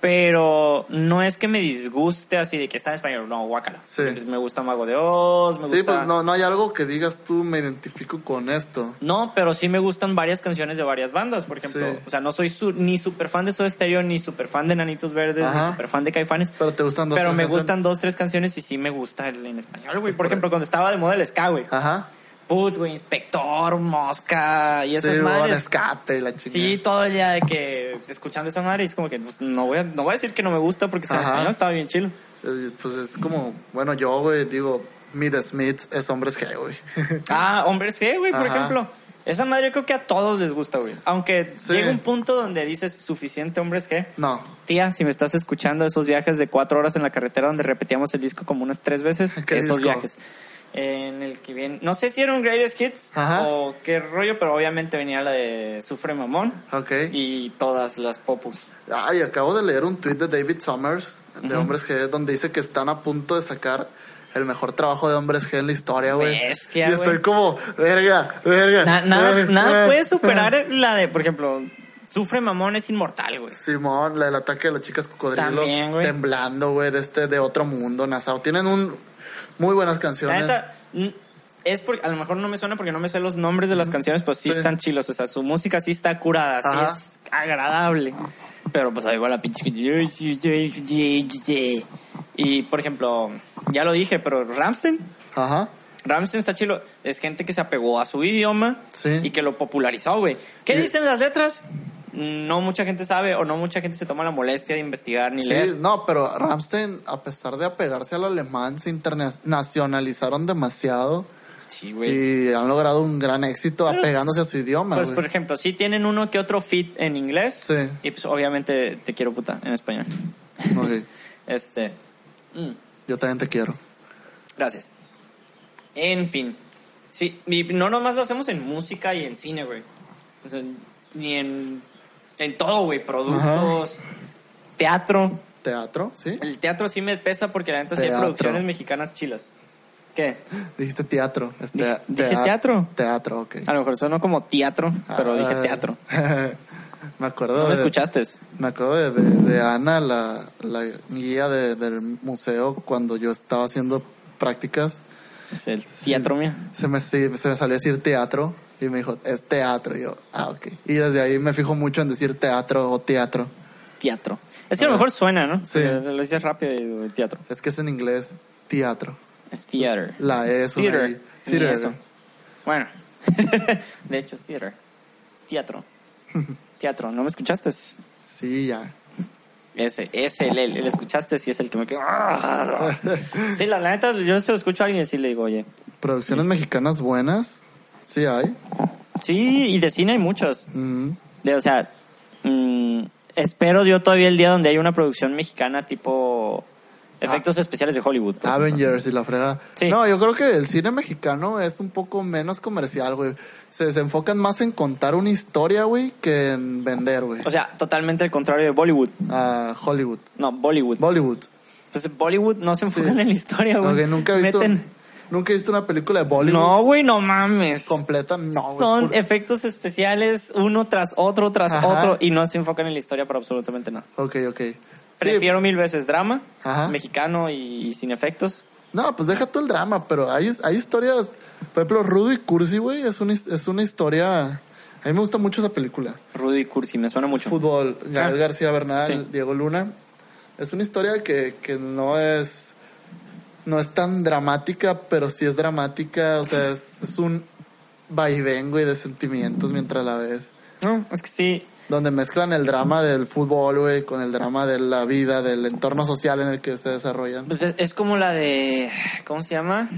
pero no es que me disguste así de que está en español, no, guácala. Sí. Pues me gusta Mago de Oz, me gusta... Sí, pues no, no hay algo que digas tú, me identifico con esto. No, pero sí me gustan varias canciones de varias bandas, por ejemplo. Sí. O sea, no soy su- ni super fan de Soda Stereo, ni super fan de Nanitos Verdes, Ajá. ni super fan de Caifanes. Pero te gustan dos, Pero tres me canciones. gustan dos, tres canciones y sí me gusta el en español, güey. Por ejemplo, cuando estaba de moda el ska, güey. Ajá. Putz, güey, Inspector, Mosca y esas sí, madres. Escape la chingada. Sí, todo el día de que escuchando esa madre y es como que pues, no, voy a, no voy a decir que no me gusta porque está en español, estaba bien chido. Eh, Pues es como, bueno, yo, güey, digo, Mid Smith es hombres G, güey. Ah, hombres G, güey, por Ajá. ejemplo. Esa madre creo que a todos les gusta, güey. Aunque Sí. llega un punto donde dices suficiente hombres G. no. Tía, si me estás escuchando esos viajes de cuatro horas en la carretera donde repetíamos el disco como unas tres veces, ¿Qué esos disco? viajes. En el que viene, no sé si era un Greatest Hits Ajá. o qué rollo, pero obviamente venía la de Sufre Mamón Ok. y todas las popus. Ay, acabo de leer un tweet de David Summers, de Ujú. Hombres G, donde dice que están a punto de sacar el mejor trabajo de Hombres G en la historia, güey. Bestia, Y estoy como, verga, verga. Na- nada, verga, nada verga. puede superar la de, por ejemplo, Sufre Mamón es inmortal, güey. Simón, la del ataque de las chicas cocodrilo, También, güey. temblando, güey, de este, de otro mundo, Nassau. Tienen un muy buenas La canciones. neta, mm, es porque, a lo mejor no me suena porque no me sé los nombres de las canciones, pero sí, Sí. están chilos. O sea, su música sí está curada, sí Ajá. es agradable. Pero pues ahí va la pinche. Y por ejemplo, ya lo dije, pero Ramstein. Ajá. Ramstein está chilo. Es gente que se apegó a su idioma Sí. y que lo popularizó, güey. ¿Qué dicen las letras? No mucha gente sabe o no mucha gente se toma la molestia de investigar ni Sí, leer. no, pero Ramstein, a pesar de apegarse al alemán, se internacionalizaron demasiado Sí, güey. y han logrado un gran éxito Pero- apegándose a su idioma. Pues, por ejemplo, sí tienen uno que otro fit en inglés. Sí. Y pues, obviamente, te quiero puta en español. Ok, Este. mm, Yo también te quiero. gracias. En fin. Sí, y no nomás lo hacemos en música y en cine, güey. O sea, ni en. En todo, güey. Productos, teatro. ¿Teatro? ¿Sí? El teatro sí me pesa porque la neta sí hay producciones mexicanas chilas. ¿Qué? Dijiste teatro. Es Dije- tea- dije tea- teatro. Teatro, ok. A lo mejor sonó como teatro, pero dije Ah, teatro. me acuerdo ¿No me de- escuchaste? Me acuerdo de, de- de Ana, la, la guía de- del museo, cuando yo estaba haciendo prácticas. Es el teatro mío. Se me, se, se me salió a decir teatro y me dijo, es teatro. Y yo, ah, ok. Y desde ahí me fijo mucho en decir teatro o teatro. Teatro. Es que a lo mejor suena, ¿no? Sí. Porque Lo dices rápido y digo, teatro. Es que es en inglés, teatro. Theater. La E es Theater. Theater. eso. Bueno. de hecho, theater. Teatro. Teatro. ¿No me escuchaste? Sí, ya. Ese, ese, el, el, el escuchaste sí es el que me quedó. Sí, la, la neta, yo se lo escucho a alguien y sí le digo, oye. Producciones mexicanas buenas, sí hay. Sí, y de cine hay muchas. Mm, De, o sea, mm, espero yo todavía el día donde hay una producción mexicana tipo efectos especiales de Hollywood. Avengers y la frega. Sí. No, yo creo que el cine mexicano es un poco menos comercial, güey. Se, se enfocan más en contar una historia, güey, que en vender, güey. O sea, totalmente el contrario de Bollywood. A Hollywood. No, Bollywood. Bollywood. Pues Bollywood no se enfocan Sí. en la historia, güey. Ok, nunca he visto. Meten- Nunca he visto una película de Bollywood No, güey, no mames. completa. No, güey. Son efectos especiales uno tras otro tras Ajá. otro y no se enfocan en la historia para absolutamente nada. Ok, ok. Sí, Prefiero mil veces drama, Ajá. mexicano y, y sin efectos. No, pues deja tú el drama, pero hay, hay historias. Por ejemplo, Rudo y Cursi, güey, es una, es una historia. A mí me gusta mucho esa película. Rudy Cursi, me suena mucho. Fútbol, Gael Ah. García Bernal, Sí. Diego Luna. Es una historia que, que no es. No es tan dramática, pero sí es dramática. O sea, es, es un vaivén, güey, de sentimientos mientras la ves. No, es que sí. Donde mezclan el drama del fútbol, güey, con el drama de la vida, del entorno social en el que se desarrollan. Pues es, es como la de. ¿Cómo se llama?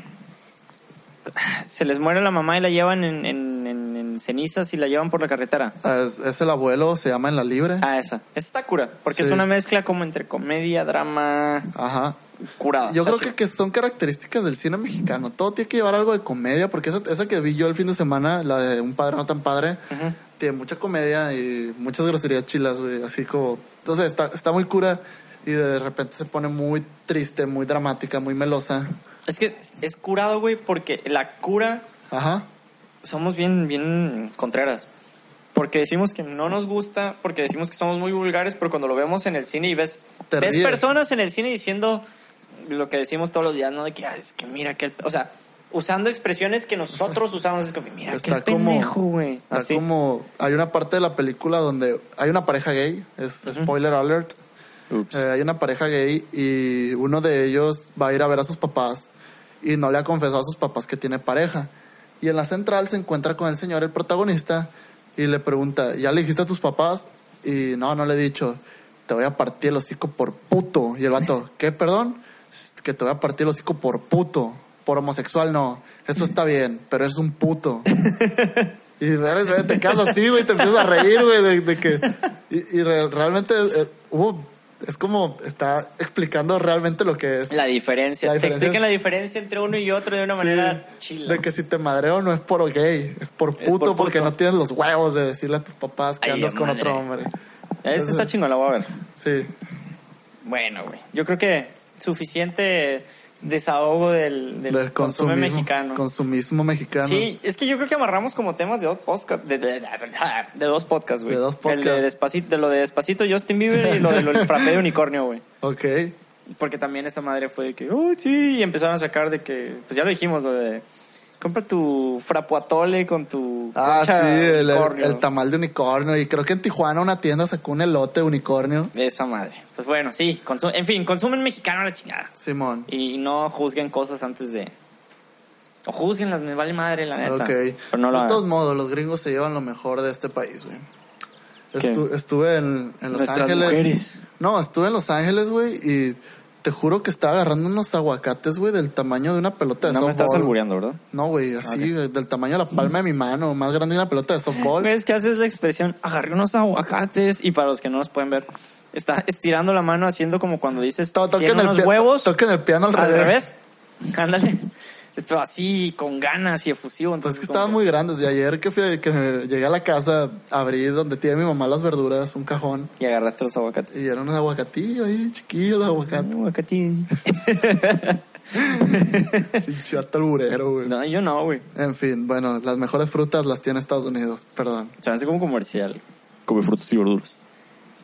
Se les muere la mamá y la llevan en, en, en- en en cenizas y la llevan por la carretera. Ah, Es, es el abuelo, se llama En la Libre. Ah, esa. Esa está cura. Porque Sí. es una mezcla como entre comedia, drama, Ajá. Curada. Yo creo que, que son características del cine mexicano. Todo tiene que llevar algo de comedia, porque esa, esa que vi yo el fin de semana, la de Un Padre No Tan Padre, tiene mucha comedia y muchas groserías chilas, güey. Así como. Entonces está, está muy cura y de repente se pone muy triste, muy dramática, muy melosa. Es que es curado, güey, porque la cura Ajá. somos bien, bien contreras. Porque decimos que no nos gusta, porque decimos que somos muy vulgares, pero cuando lo vemos en el cine y ves, ves personas en el cine diciendo lo que decimos todos los días, ¿no? De que, "Ah, es que mira que... O sea, usando expresiones que nosotros usamos, es como, mira Está pendejo, güey. Está Así. como. Hay una parte de la película donde hay una pareja gay, es spoiler alert. Ups. Eh, hay una pareja gay y uno de ellos va a ir a ver a sus papás y no le ha confesado a sus papás que tiene pareja. Y en la central se encuentra con el señor, el protagonista, y le pregunta, ¿ya le dijiste a tus papás? Y no, no le he dicho, te voy a partir el hocico por puto. Y el vato, ¿qué, perdón? Que te voy a partir el hocico por puto. Por homosexual no. Eso está bien, pero eres un puto. Y eres, te quedas así, güey, te empiezas a reír, güey, de, de que... Y, y re- realmente eh. Es como está explicando realmente lo que es. La diferencia. La Te explican la diferencia entre uno y otro de una Sí, manera chila. de que si te madreo no es por gay, es por Es puto por porque no tienes los huevos de decirle a tus papás que Ay, andas con madre. otro hombre. Ese está chingón, la voy a ver. Sí. Bueno, güey. Yo creo que suficiente desahogo del, del, Del consumo consumismo, mexicano. consumismo mexicano. Sí, es que yo creo que amarramos como temas de dos podcasts, de, de- de dos podcasts, güey. De dos El podcasts. de Despacito, de lo de Despacito Justin Bieber y lo de del frappé de unicornio, güey. Ok. Porque también esa madre fue de que, oh, sí, y empezaron a sacar de que, pues ya lo dijimos, lo de, compra tu frapuatole con tu Ah, sí, el, el- tamal de unicornio. Y creo que en Tijuana una tienda sacó un elote de unicornio. Esa madre. Pues bueno, sí, en fin, consumen mexicano a la chingada. Simón. Y no juzguen cosas antes de... O juzguenlas, me vale madre, la neta. Ok. Pero no lo de todos modos, los gringos se llevan lo mejor de este país, güey. Estu- estuve en, en Los Nuestras Ángeles. mujeres. No, estuve en Los Ángeles, güey, y te juro que estaba agarrando unos aguacates, güey, del tamaño de una pelota de No me estás softball. albureando, ¿verdad? No, güey, así, del tamaño de la palma de mi mano, más grande que una pelota de softball. ¿Ves que haces la expresión? Agarré unos aguacates y para los que no nos pueden ver, está estirando la mano haciendo como cuando dices, To- toquen el unos pia- huevos. toquen el piano al al revés. revés. Ándale. Pero así, con ganas y efusivo. Pues Entonces, es que estaban muy grandes. Y ayer que, fui, que llegué a la casa, abrí donde tiene mi mamá las verduras, un cajón. Y agarraste los aguacates. Y eran unos aguacatillos ahí, chiquillos los aguacates. Aguacatí. Pinche alburero, güey. No, yo no, güey. En fin, bueno, las mejores frutas las tiene Estados Unidos, perdón. Se me hace como comercial. Come frutas y verduras.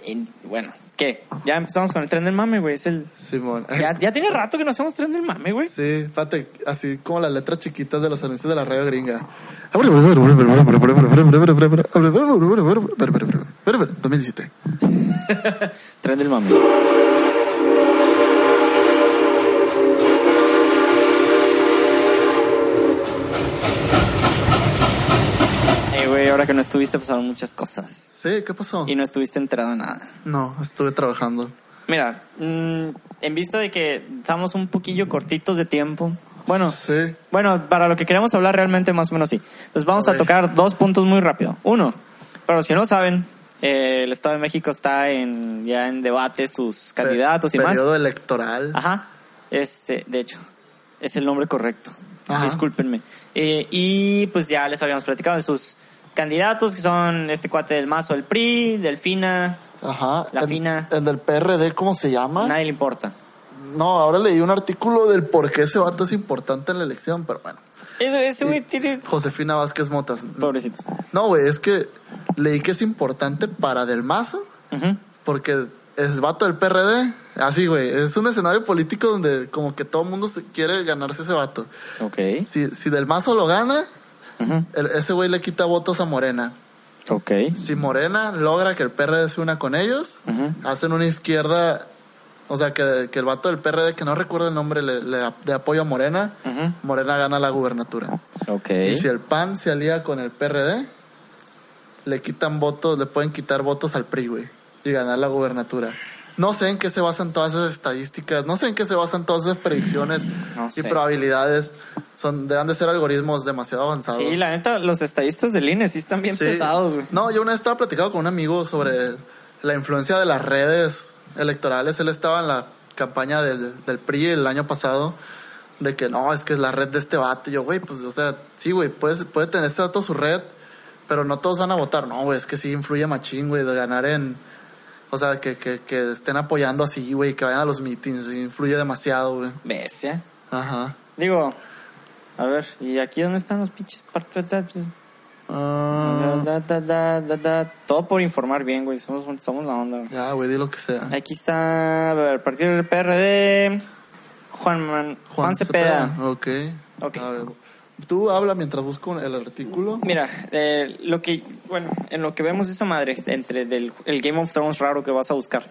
Y, bueno, ¿qué? Ya empezamos con el tren del mame, güey. Es el... Simón. Ya, ya tiene rato que no hacemos tren del mame, güey. Sí, fíjate, así como las letras chiquitas de los anuncios de la radio gringa. 2017. Tren del mame. Güey, ahora que no estuviste pasaron muchas cosas. Sí, ¿qué pasó? Y no estuviste enterado en nada. No, estuve trabajando. Mira, mm, en vista de que estamos un poquillo cortitos de tiempo. Bueno, Sí. bueno, para lo que queremos hablar realmente más o menos sí. Entonces vamos Ok. a tocar dos puntos muy rápido. Uno, para los que no saben, eh, el Estado de México está en, ya en debate sus candidatos y Pe- más. Periodo electoral. Ajá. Este, de hecho, es el nombre correcto. Ajá. Discúlpenme. Eh, y pues ya les habíamos platicado de sus candidatos, que son este cuate del Mazo del PRI, Delfina, Ajá. La el, fina. El del PRD, ¿cómo se llama? nadie le importa. No, ahora leí un artículo del por qué ese vato es importante en la elección, pero bueno. Ese, ese güey tiene... Josefina Vázquez Motas. Pobrecitos. No, güey, es que leí que es importante para Del Mazo, porque es vato del PRD. Así, güey, es un escenario político donde como que todo el mundo se quiere ganarse ese vato. Ok. Si, si Del Mazo lo gana, El- ese güey le quita votos a Morena. Ok. Si Morena logra que el PRD se una con ellos, hacen una izquierda, o sea, que, que el vato del PRD, que no recuerdo el nombre, le, le- de apoyo a Morena. Morena gana la gubernatura. Ok. Y si el PAN se alía con el PRD, le quitan votos, le pueden quitar votos al PRI, güey, y ganar la gubernatura. No sé en qué se basan todas esas estadísticas, no sé en qué se basan todas esas predicciones No y sé. probabilidades. son deben de ser algoritmos demasiado avanzados. Sí, la neta, los estadistas del INE sí están bien Sí. pesados, güey. No, yo una vez estaba platicando con un amigo sobre la influencia de las redes electorales. Él estaba en la campaña del, del PRI el año pasado de que no, es que es la red de este vato. Y yo, güey, pues, o sea, sí, güey, puede, puede tener este vato su red, pero no todos van a votar. No, güey, es que sí influye machín, güey, de ganar en... O sea, que, que, que estén apoyando así, güey, que vayan a los meetings. Influye demasiado, güey. Bestia. Ajá. Digo, a ver, ¿y aquí dónde están los pinches partidos? Ah, Da, da, da, da, da. Todo por informar bien, güey. Somos, somos la onda. güey. ya, güey, di lo que sea. Aquí está a ver, el partido del PRD. Juan, Man- Juan, Cepeda. Ok. Ok. A ver. Tú habla mientras busco el artículo. Mira, eh, lo que, bueno, en lo que vemos esa madre entre del, el Game of Thrones raro que vas a buscar.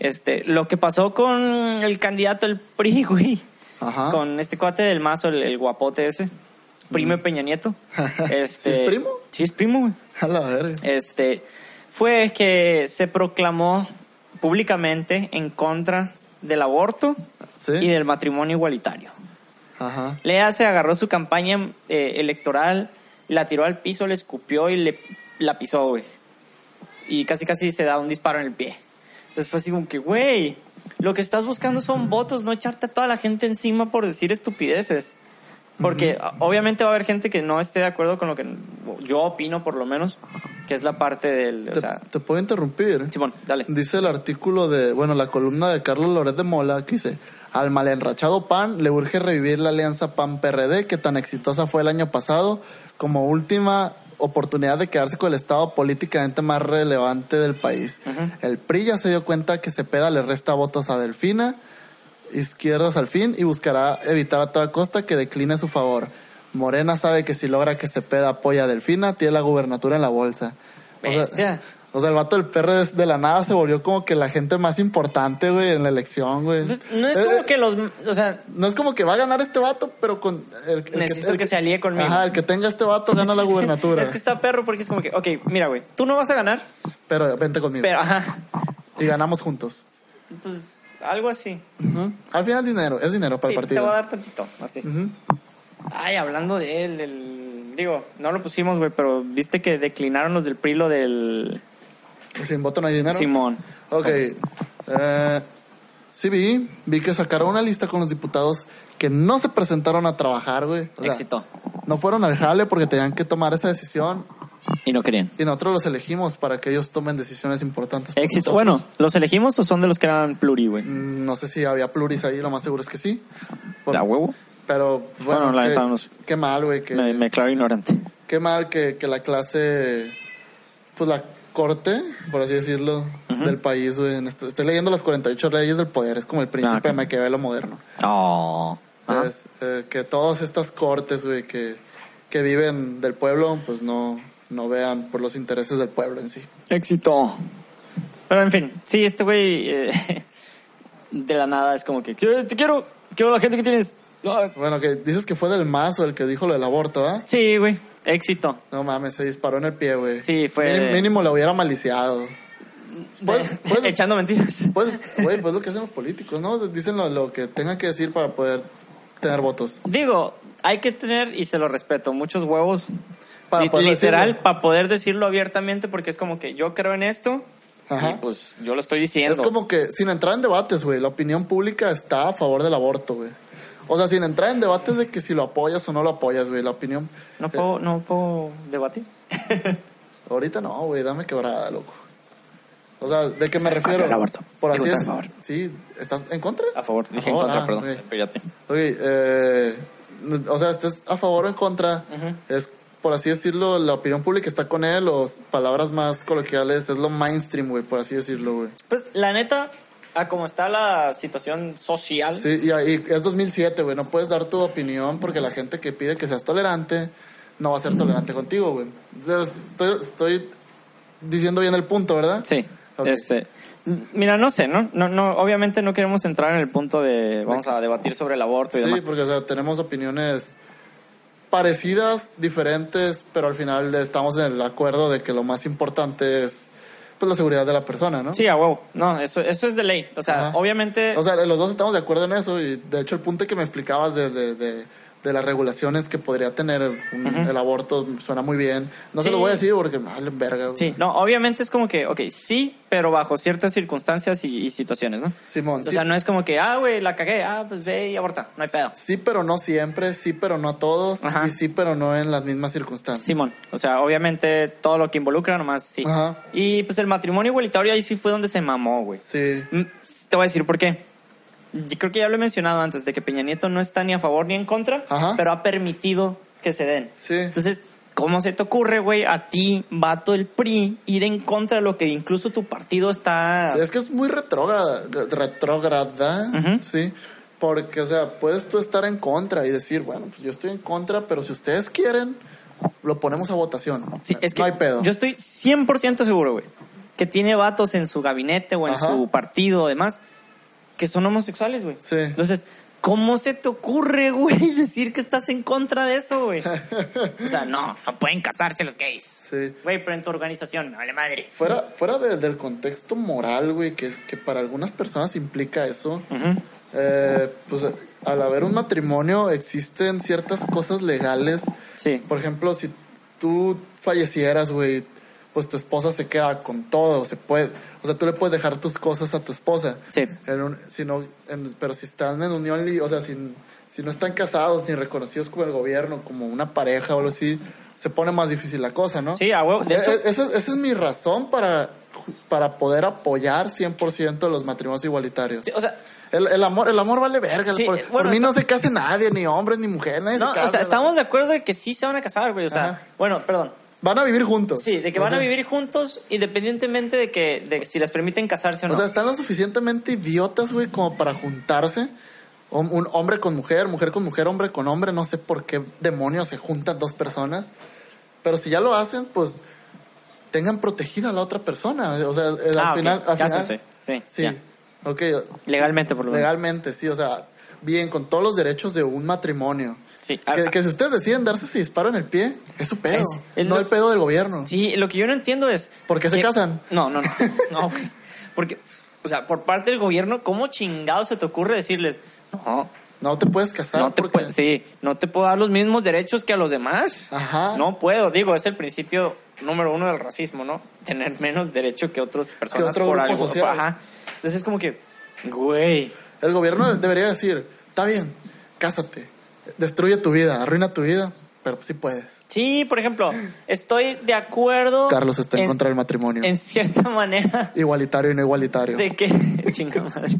Este, lo que pasó con el candidato el PRI, güey. Ajá. Con este cuate del mazo, el, el guapote ese. Primo de Peña Nieto. Este, Mm. ¿Sí es primo? Sí, es primo, güey. A la verga. este, fue que se proclamó públicamente en contra del aborto Sí. y del matrimonio igualitario. Ajá. Lea se agarró su campaña eh, electoral, la tiró al piso, le escupió y le, la pisó, güey. Y casi casi se da un disparo en el pie. Entonces fue así como que, güey, lo que estás buscando son votos, no echarte a toda la gente encima por decir estupideces. Porque obviamente va a haber gente que no esté de acuerdo con lo que yo opino, por lo menos, que es la parte del... O Te, sea, te puedo interrumpir. Simón, dale. Dice el artículo de, bueno, la columna de Carlos Loret de Mola, que dice, al malenrachado PAN le urge revivir la alianza PAN-PRD, que tan exitosa fue el año pasado, como última oportunidad de quedarse con el estado políticamente más relevante del país. El PRI ya se dio cuenta que Cepeda le resta votos a Delfina, izquierdas al fin, y buscará evitar a toda costa que decline su favor. Morena sabe que si logra que Cepeda apoya a Delfina, tiene la gubernatura en la bolsa. O sea, Bestia. o sea, el vato del PRD de la nada se volvió como que la gente más importante, güey, en la elección, güey. Pues, no es Eh, como eh, que los... O sea, No es como que va a ganar este vato, pero con... El, el Necesito que se alíe conmigo. Ajá, el que tenga este vato gana la gubernatura. es que está perro porque es como que, ok, mira, güey, tú no vas a ganar, Pero vente conmigo. pero ajá. Y ganamos juntos. Pues algo así. Al final dinero, es dinero para Sí, el te partido. voy a dar tantito, así. Ay, hablando de él, el... digo, no lo pusimos, güey, pero viste que declinaron los del PRI lo del Sin voto no hay dinero. Simón. Ok. Eh, sí vi, vi que sacaron una lista con los diputados que no se presentaron a trabajar, güey. O sea, Éxito. No fueron al jale porque tenían que tomar esa decisión Y no querían. y nosotros los elegimos para que ellos tomen decisiones importantes. por Éxito. Bueno, ¿los elegimos o son de los que eran pluri, güey? Mm, No sé si había pluris ahí, lo más seguro es que sí. Por- ¿A huevo? Pero bueno, Bueno, la qué, neta no sé. qué mal, güey, que, Me, me declaro ignorante. qué mal que, que la clase, pues la corte, por así decirlo, del país, güey. en este- Estoy leyendo las 48 leyes del poder, es como el príncipe Ah, ok. de Maquiavelo moderno. Oh. Ajá. Es, eh, que todas estas cortes, güey, que, que viven del pueblo, pues no, no vean por los intereses del pueblo en sí. Éxito. Pero en fin, sí, este güey eh, de la nada es como que "¿Qué? te quiero, quiero la gente que tienes. Ah. Bueno, que dices que fue del mazo el que dijo lo del aborto, ¿ah? Sí, güey, éxito. No mames, se disparó en el pie, güey. Sí, fue- Mínimo, mínimo lo hubiera maliciado. Pues, pues, Echando mentiras. pues, güey, pues lo que hacen los políticos, ¿no? Dicen lo, lo que tengan que decir para poder tener votos. Digo, hay que tener, y se lo respeto, muchos huevos. Para literal, decirlo. para poder decirlo abiertamente, porque es como que yo creo en esto Ajá. y pues yo lo estoy diciendo. Es como que, sin entrar en debates, güey, la opinión pública está a favor del aborto, güey. O sea, sin entrar en debates de que si lo apoyas o no lo apoyas, güey, la opinión... No eh, puedo, no puedo debatir. ahorita no, güey, dame quebrada, loco. O sea, ¿de qué me refiero? del aborto. Por así es. favor. Sí, ¿estás en contra? A favor, dije A favor, en contra, ah, perdón. ok. Espérate. Oye, eh, o sea, estés a favor o en contra, es por así decirlo, la opinión pública está con él, o palabras más coloquiales, es lo mainstream, güey, por así decirlo, güey. Pues la neta, a como está la situación social, Sí, y, y es 2007, güey, no puedes dar tu opinión porque la gente que pide que seas tolerante no va a ser tolerante contigo, güey. Estoy, estoy diciendo bien el punto, ¿verdad? Sí. Este, mira, no sé, ¿no? No, no, obviamente no queremos entrar en el punto de vamos a debatir sobre el aborto y Sí, demás. porque o sea, tenemos opiniones parecidas, diferentes, pero al final estamos en el acuerdo de que lo más importante es pues la seguridad de la persona, ¿no? Sí, a huevo. No, eso, eso es de ley. O sea, Ajá. obviamente. O sea, los dos estamos de acuerdo en eso y de hecho el punto que me explicabas de, de, de, de las regulaciones que podría tener el, un- Ujú. el aborto, suena muy bien. No se Sí. lo voy a decir porque me vale verga. Sí, no, obviamente es como que, ok, sí, pero bajo ciertas circunstancias y, y situaciones, ¿no? Simón, O sí. sea, no es como que, ah, güey, la cagué, ah, pues ve y aborta, no hay pedo. Sí, pero no siempre, sí, pero no a todos, Ajá. y sí, pero no en las mismas circunstancias. Simón, o sea, obviamente todo lo que involucra nomás sí. Ajá. Y pues el matrimonio igualitario ahí sí fue donde se mamó, güey. Sí. Mm, Te voy a decir por qué. Yo creo que ya lo he mencionado antes, de que Peña Nieto no está ni a favor ni en contra, Ajá. pero ha permitido que se den. Sí. Entonces, ¿cómo se te ocurre, güey, a ti, vato el PRI, ir en contra de lo que incluso tu partido está... Sí, es que es muy retrógrada, retrógrada, sí, porque, o sea, puedes tú estar en contra y decir, bueno, pues yo estoy en contra, pero si ustedes quieren, lo ponemos a votación. Sí, es que no hay pedo. yo estoy 100% seguro, güey, que tiene vatos en su gabinete o en Ajá. su partido, además, que son homosexuales, güey. Sí. Entonces, ¿cómo se te ocurre, güey, decir que estás en contra de eso, güey? O sea, no, no pueden casarse los gays. Sí. Güey, pero en tu organización, vale madre. Fuera, fuera de- del contexto moral, güey, que, que para algunas personas implica eso, Ujú. eh, pues al haber un matrimonio existen ciertas cosas legales. Sí. Por ejemplo, si tú fallecieras, güey, pues tu esposa se queda con todo, se puede, o sea, tú le puedes dejar tus cosas a tu esposa. Sí. En un- si no- en- pero si están en unión, o sea, si, si no están casados ni reconocidos como el gobierno, como una pareja o algo así, se pone más difícil la cosa, ¿no? Sí, a huevo. De Eh, hecho, eh, esa, esa es mi razón para, para poder apoyar 100% los matrimonios igualitarios. sí, o sea, El, el amor, el amor vale verga. Sí, por eh, por bueno, mí está- no se case nadie, ni hombres, ni mujeres, nadie no, se casa. o sea, estamos de acuerdo de que sí se van a casar, güey. O sea, Ajá. bueno, perdón. Van a vivir juntos. Sí, de que O van a vivir juntos independientemente de que de si les permiten casarse o O no. sea, están lo suficientemente idiotas, güey, como para juntarse. Un, un hombre con mujer, mujer con mujer, hombre con hombre. No sé por qué demonios se juntan dos personas. Pero si ya lo hacen, pues tengan protegida a la otra persona. O sea, el- ah, al final. Al final Cásense. Sí, sí. ya. Ok. Legalmente, por lo menos. Legalmente, sí. O sea, bien, con todos los derechos de un matrimonio. Sí. Que, Ah, que si ustedes deciden darse ese disparo en el pie, es su pedo. Es- es no lo- el pedo del gobierno. Sí, lo que yo no entiendo es... ¿Por qué se casan? No, no, no. Porque, o sea, por parte del gobierno, ¿cómo chingado se te ocurre decirles, no, No te puedes casar. no te porque- sí, no te puedo dar los mismos derechos que a los demás? Ajá. No puedo, digo, es el principio número uno del racismo, ¿no? Tener menos derecho que otras personas otro por algo. social. Ajá. Entonces es como que, güey, El gobierno debería decir, está bien, cásate, destruye tu vida, arruina tu vida, pero sí puedes. sí, por ejemplo, estoy de acuerdo... Carlos está en, contra del matrimonio. En cierta manera... Igualitario y no igualitario. de que chinga madre,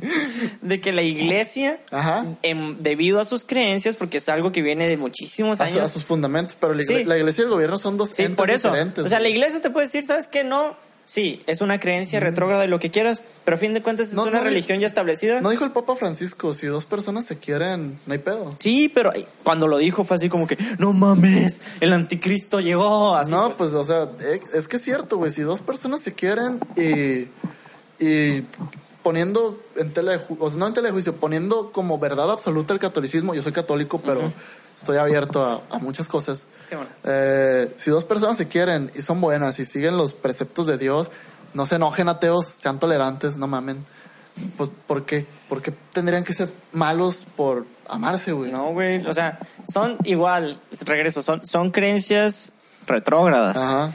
de que la iglesia Ajá. em, debido a sus creencias porque es algo que viene de muchísimos A, su- a años sus fundamentos, pero la, igle- Sí. la iglesia y el gobierno son dos sí entes por eso diferentes. o sea la iglesia te puede decir sabes qué no sí es una creencia retrógrada y lo que quieras pero a fin de cuentas es No, una no, religión ya establecida No dijo el Papa Francisco, si dos personas se quieren, no hay pedo. sí pero ay, cuando lo dijo fue así como que no mames el anticristo llegó así no, pues. pues, o sea, eh, es que es cierto, güey. Si dos personas se quieren y, y poniendo en tela de juicio, o sea, no en tela de juicio, poniendo como verdad absoluta el catolicismo, yo soy católico, pero estoy abierto a, a muchas cosas. Sí, bueno. Eh, si dos personas se quieren y son buenas y siguen los preceptos de Dios, no se enojen ateos, sean tolerantes, no mamen. Pues, ¿por qué? ¿Por qué tendrían que ser malos por amarse, güey? no güey o sea son igual regreso son son creencias retrógradas Ajá.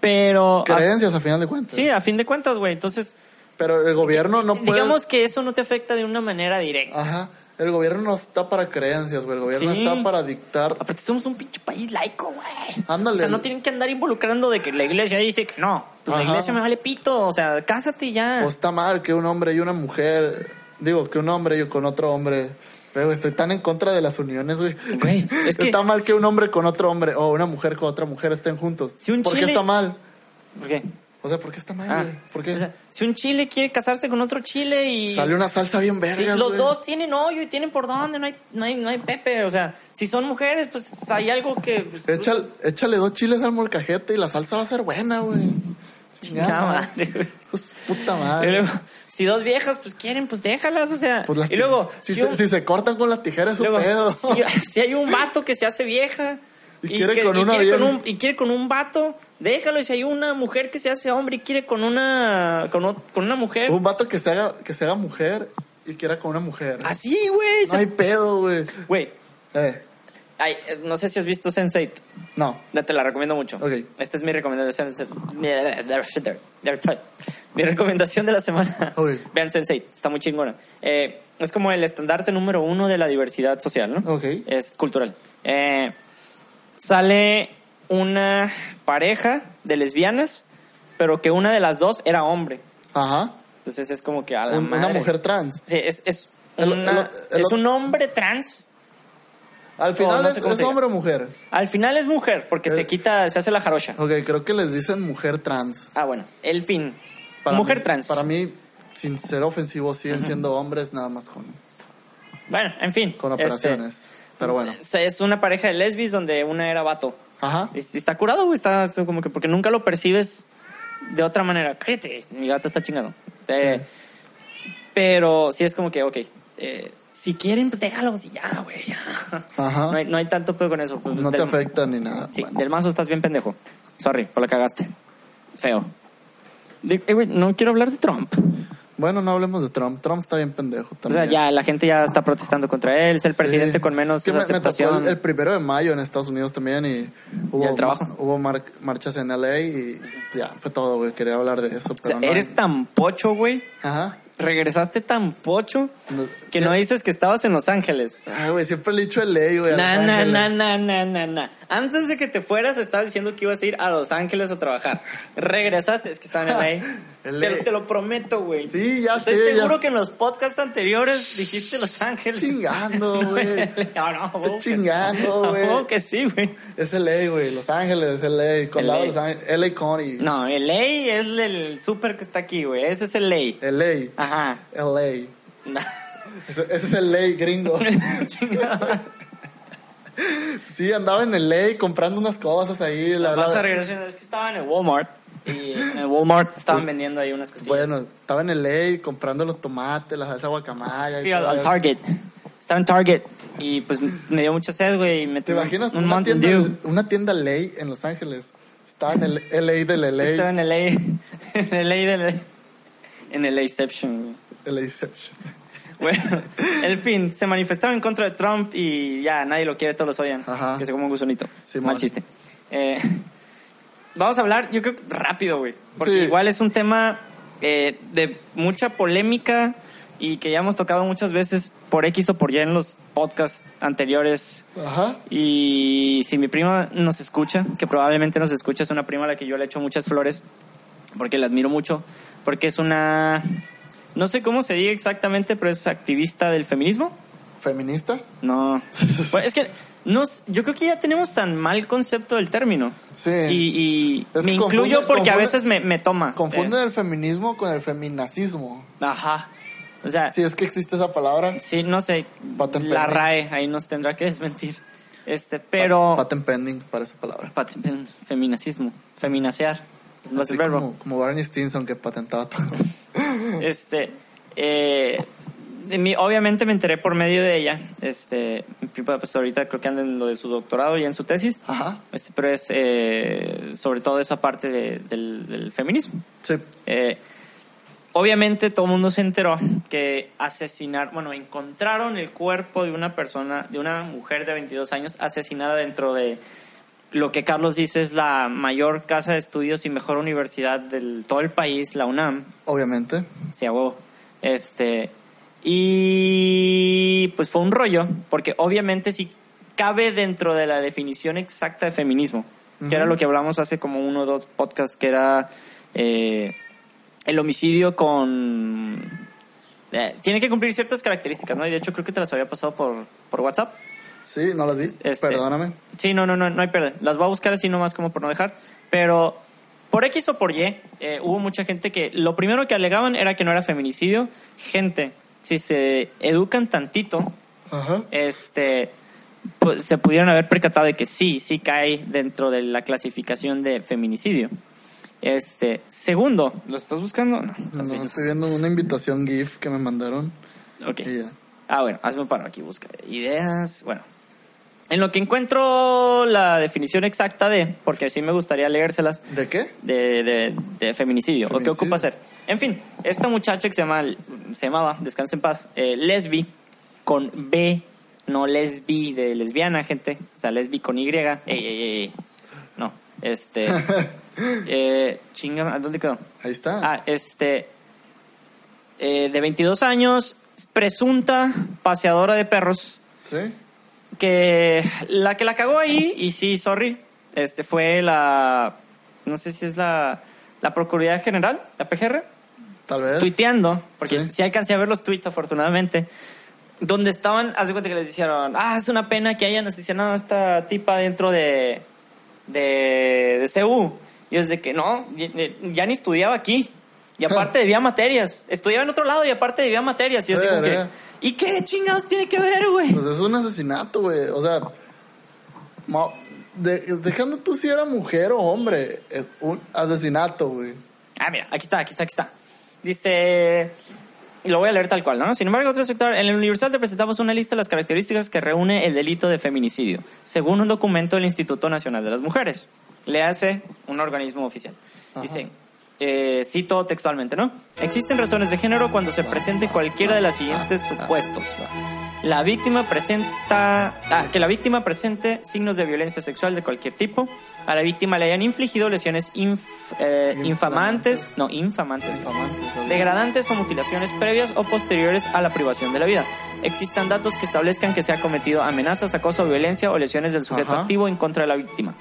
pero a- Creencias, a final de cuentas. sí a fin de cuentas güey entonces Pero el gobierno no puede... Digamos que eso no te afecta de una manera directa. Ajá. El gobierno no está para creencias, güey. El gobierno Sí. está para dictar. Aparte, somos un pinche país laico, güey. Ándale. O sea, no tienen que andar involucrando de que la iglesia dice que no. Pues la iglesia me vale pito. O sea, cásate ya. O está mal que un hombre y una mujer. Digo, que un hombre y con otro hombre. Pero estoy tan en contra de las uniones, güey. Güey, es que- Está mal que un hombre con otro hombre o una mujer con otra mujer estén juntos. Si un ¿Por qué está mal? ¿Por qué? O sea, ¿por qué está mal, Ah, güey? ¿Por qué? O sea, si un chile quiere casarse con otro chile y... Sale una salsa bien Sí, verga. los dos tienen hoyo y tienen por dónde, no hay, no hay, no hay pepe. O sea, si son mujeres, pues hay algo que... pues, Échale, échale dos chiles al molcajete y la salsa va a ser buena, güey. Chingada madre, güey. Pues puta Y madre. luego, si dos viejas, pues quieren, pues déjalas, o sea. Pues y luego, si, si, se, si se cortan con la tijera es su luego, pedo. si, si hay un vato que se hace vieja Y quiere con y una quiere con bien- un, y quiere con un vato, déjalo. Y si hay una mujer que se hace hombre y quiere con una con, con una mujer, Un vato que se haga, que se haga mujer y quiera con una mujer. así, güey. no se- hay pedo, güey. Güey, Eh, Ay, eh, no sé si has visto Sense8. No. Te la recomiendo mucho. Ok. Esta es mi recomendación. Mi recomendación de la semana. Ok. Vean Sense8, está muy chingona. Eh, es como el estandarte número uno de la diversidad social, ¿no? Ok. Es cultural. Eh, sale una pareja de lesbianas, pero que una de las dos era hombre. Ajá. Entonces es como que a la Un- una mujer trans. Sí, es, es, El- una- el- el- es un hombre trans. Al final no es, es hombre o mujer. Al final es mujer, porque se quita, se hace la jarocha. Ok, creo que les dicen mujer trans. Ah, bueno, el fin. Para mujer mí- trans. Para mí, sin ser ofensivo, siguen siendo hombres nada más con, Bueno, en fin. con este, operaciones. Pero bueno. es- es una pareja de lesbis donde una era vato. Ajá. Está curado, güey. Está como que porque nunca lo percibes de otra manera. Cállate, mi gata está chingado. Eh, pero sí es como que, ok, eh, si quieren, pues déjalos y ya, güey. ya. Ajá. No, hay, no hay tanto pedo con eso. pues, No te afecta ni nada. Sí, Bueno. del mazo estás bien pendejo. Sorry, por la cagaste. Feo. De- eh, güey, no quiero hablar de Trump. Bueno, no hablemos de Trump. Trump está bien pendejo O sea, ya la gente ya está protestando contra él. Es el Sí. presidente con menos Es que me- me tocó aceptación. el, el primero de mayo en Estados Unidos también y hubo, el trabajo? hubo mar- marchas en LA y ya, fue todo, güey. Quería hablar de eso, O sea, pero no. eres tan pocho, güey. Ajá. Regresaste tan pocho No- que sí. no dices que estabas en Los Ángeles. Ay, güey, siempre le he dicho LA, güey. Na, na, na, na, na, na, na. Antes de que te fueras, estabas diciendo que ibas a ir a Los Ángeles a trabajar. Regresaste, es que estaba en LA. Te, te lo prometo, güey. Sí, ya Estoy sé, ya seguro que en los podcasts anteriores dijiste Los Ángeles. Chingando, güey. no, no, chingando, güey. huevo que sí, güey. Es LA, güey. Los Ángeles, LA. Condado LA. Los Ángeles. LA County. No, LA es el súper que está aquí, güey. Ese es el LA. LA. Ajá. LA. Ese, ese es el LA gringo. Chingada. sí, andaba en LA comprando unas cosas ahí. La Vas a regresar. Es que estaba en el Walmart. Y en el Walmart estaban vendiendo ahí unas cosillas. Bueno, estaba en LA comprando los tomates, la salsa guacamaya. Fui al. Target. Estaba en Target. Y pues me dio mucha sed, güey. y me ¿Te imaginas un una tienda, Dew. una tienda LA en Los Ángeles? Estaba en el LA del LA. Estaba en el LA. En el LA del En el LAception, güey. LAception. Bueno, el fin, se manifestaron en contra de Trump y ya nadie lo quiere, todos los odian. Ajá. Que se como un gusanito. Simón. Mal chiste. Eh, vamos a hablar, yo creo rápido, güey. Porque Sí. igual es un tema eh, de mucha polémica y que ya hemos tocado muchas veces por X o por Y en los podcasts anteriores. Ajá. Y si mi prima nos escucha, que probablemente nos escucha, es una prima a la que yo le echo muchas flores, porque la admiro mucho, porque es una, no sé cómo se diga exactamente, pero es activista del feminismo. ¿Feminista? No, Bueno, es que nos, yo creo que ya tenemos tan mal concepto del término. Sí. Y, y me incluyo confunde- porque a veces me, me toma. Confunden el feminismo con el feminacismo. Eh, ajá. O sea, Si es que existe esa palabra. sí, no sé, Patent la pending. RAE ahí nos tendrá que desmentir. Este, pero... Patent pending para esa palabra. Pat- feminacismo, feminacear, es más Así el verbo. como, como Barney Stinson que patentaba todo. Este, eh, obviamente me enteré por medio de ella. Este, mi prima, pues ahorita creo que anda en lo de su doctorado y en su tesis. Ajá. Este, pero es eh, sobre todo esa parte de- del, del feminismo. Sí. Eh, obviamente todo el mundo se enteró que asesinar, bueno, encontraron el cuerpo de una persona, de una mujer de 22 años asesinada dentro de lo que Carlos dice es la mayor casa de estudios y mejor universidad del todo el país, la UNAM. Obviamente. Sí, a huevo. Este. Y pues fue un rollo, porque obviamente sí cabe dentro de la definición exacta de feminismo, que era lo que hablamos hace como uno o dos podcasts, que era eh, el homicidio con. eh, tiene que cumplir ciertas características, ¿no? Y de hecho creo que te las había pasado por, por WhatsApp. Sí, no las vi. Este- Perdóname. Sí, no, no, no, no hay pérdida. Las voy a buscar así nomás como por no dejar. Pero por X o por Y, eh, hubo mucha gente que lo primero que alegaban era que no era feminicidio. Gente, si se educan tantito, Ajá. este, pues, se pudieron haber percatado de que sí, sí cae dentro de la clasificación de feminicidio. Este, segundo, ¿lo estás buscando? No, estás No, estoy viendo una invitación GIF que me mandaron. Ok. Y ya. Ah, bueno, hazme un paro aquí, busca ideas. Bueno, en lo que encuentro la definición exacta de, porque sí me gustaría leérselas, ¿De qué? de, de, de feminicidio, o qué ocupa ser. En fin, esta muchacha que se, llama, se llamaba, descansa en paz, eh, Lesbi, con B no lesbi de lesbiana, gente. O sea, lesbi con Y. Ey, ey, ey. No, este. eh, chinga, ¿a ¿dónde quedó? Ahí está. Ah, este. eh, de 22 años, presunta paseadora de perros. ¿Sí? Que la que la cagó ahí, y sí, sorry, este fue la. No sé si es la. La Procuraduría General, la PGR, Tal vez. tuiteando, porque Sí. sí. alcancé a ver los tweets afortunadamente, donde estaban, haz de cuenta que les dijeron, ah, es una pena que hayan asesinado a esta tipa dentro de, de, de CU. Y es de que no, ya, ya ni estudiaba aquí. Y aparte debía materias. Estudiaba en otro lado y aparte debía materias. Y yo así como que, Verga. ¿Y qué chingados tiene que ver, güey? Pues es un asesinato, güey. O sea, de- dejando tú si era mujer o hombre, es un asesinato, güey. Ah, mira, aquí está, aquí está, aquí está. Dice, y lo voy a leer tal cual, ¿no? Sin embargo, otro sector, en el Universal te presentamos una lista de las características que reúne el delito de feminicidio, según un documento del Instituto Nacional de las Mujeres. Le hace un organismo oficial. Dice, eh, cito textualmente, ¿no? Existen razones de género cuando se presente cualquiera de los siguientes supuestos. La víctima presenta, ah, que la víctima presente signos de violencia sexual de cualquier tipo, a la víctima le hayan infligido lesiones inf- eh, infamantes, no, infamantes, Infamantes, degradantes o mutilaciones previas o posteriores a la privación de la vida. Existan datos que establezcan que se ha cometido amenazas, acoso, violencia o lesiones del sujeto Ajá. activo en contra de la víctima.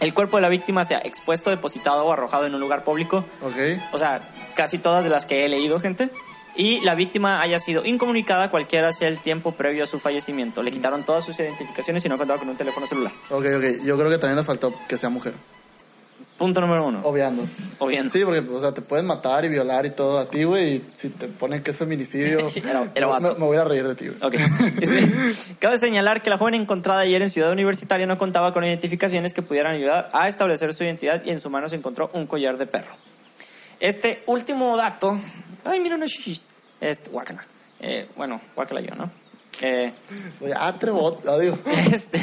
El cuerpo de la víctima sea expuesto, depositado o arrojado en un lugar público, Ok. o sea, casi todas de las que he leído, gente. Y la víctima haya sido incomunicada cualquiera sea el tiempo previo a su fallecimiento. Le quitaron todas sus identificaciones y no contaba con un teléfono celular. Ok, ok. Yo creo que también le faltó que sea mujer. Punto número uno. Obviando. O bien. Sí, porque, o sea, te pueden matar y violar y todo a ti, güey. Y si te ponen que es feminicidio, Era- era me, vato. me voy a reír de ti, güey. Ok. Dice, Cabe señalar que la joven encontrada ayer en Ciudad Universitaria no contaba con identificaciones que pudieran ayudar a establecer su identidad y en su mano se encontró un collar de perro. Este último dato. Ay, mira una shishis. Este, guácala. Eh, bueno, guácala yo, ¿no? Eh, ah, adiós. este,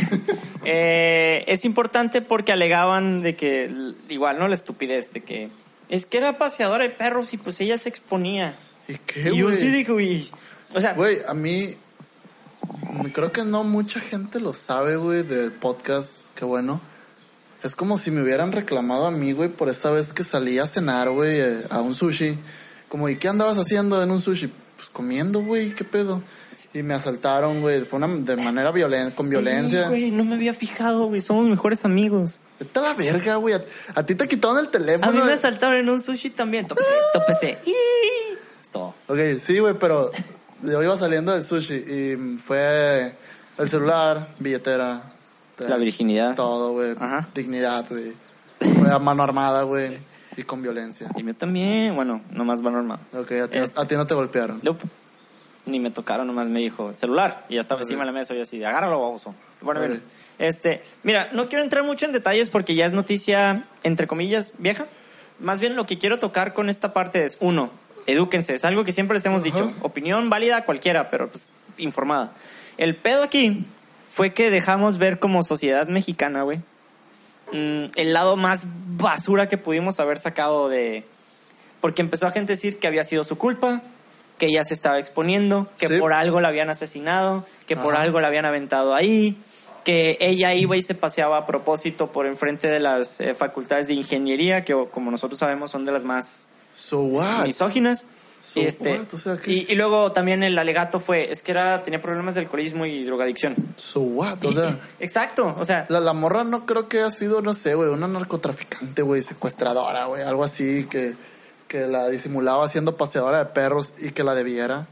eh, es importante porque alegaban de que, igual, ¿no? La estupidez de que es que era paseadora de perros y pues ella se exponía. ¿Y qué, y yo güey? sí digo, güey. O sea, Güey, a mí mm, creo que no mucha gente lo sabe, güey, del podcast. Qué bueno. Es como si me hubieran reclamado a mí, güey, por esta vez que salí a cenar, güey, eh, a un sushi. Como, ¿y qué andabas haciendo en un sushi? Pues comiendo, güey, ¿qué pedo? Y me asaltaron, güey. Fue una, de manera violen con violencia. Sí, güey, no me había fijado, güey. Somos mejores amigos. Vete a la verga, güey. A, a ti te quitaron el teléfono. A mí me asaltaron en un sushi también. Tópese, tópese. Es todo. Ok, sí, güey, pero yo iba saliendo del sushi y fue el celular, billetera. La virginidad. Todo, güey. Ajá. Dignidad, güey. Fue a mano armada, güey. Y con violencia. Y yo también, bueno, nomás van armado. Ok, a ti, no- Este. a ti no te golpearon. Nope. Ni me tocaron, nomás me dijo celular. Y ya estaba encima de la mesa y yo así, agárralo, baboso. Bueno. Este, mira, no quiero entrar mucho en detalles porque ya es noticia, entre comillas, vieja. Más bien lo que quiero tocar con esta parte es, uno, edúquense. Es algo que siempre les hemos dicho. Opinión válida cualquiera, pero pues, informada. El pedo aquí fue que dejamos ver como sociedad mexicana, güey, mm, el lado más basura que pudimos haber sacado de... Porque empezó a gente a decir que había sido su culpa, que ella se estaba exponiendo, que Sí. por algo la habían asesinado, que por algo la habían aventado ahí, que ella iba y se paseaba a propósito por enfrente de las eh, facultades de ingeniería, que como nosotros sabemos son de las más So what? misóginas. So y, este, what? O sea, y, y luego también el alegato fue, es que era, tenía problemas de alcoholismo y drogadicción. So what? O sea, Exacto, o sea, la, la morra no creo que haya sido, no sé, güey, una narcotraficante, güey, secuestradora, güey, algo así que, que la disimulaba haciendo paseadora de perros y que la debiera.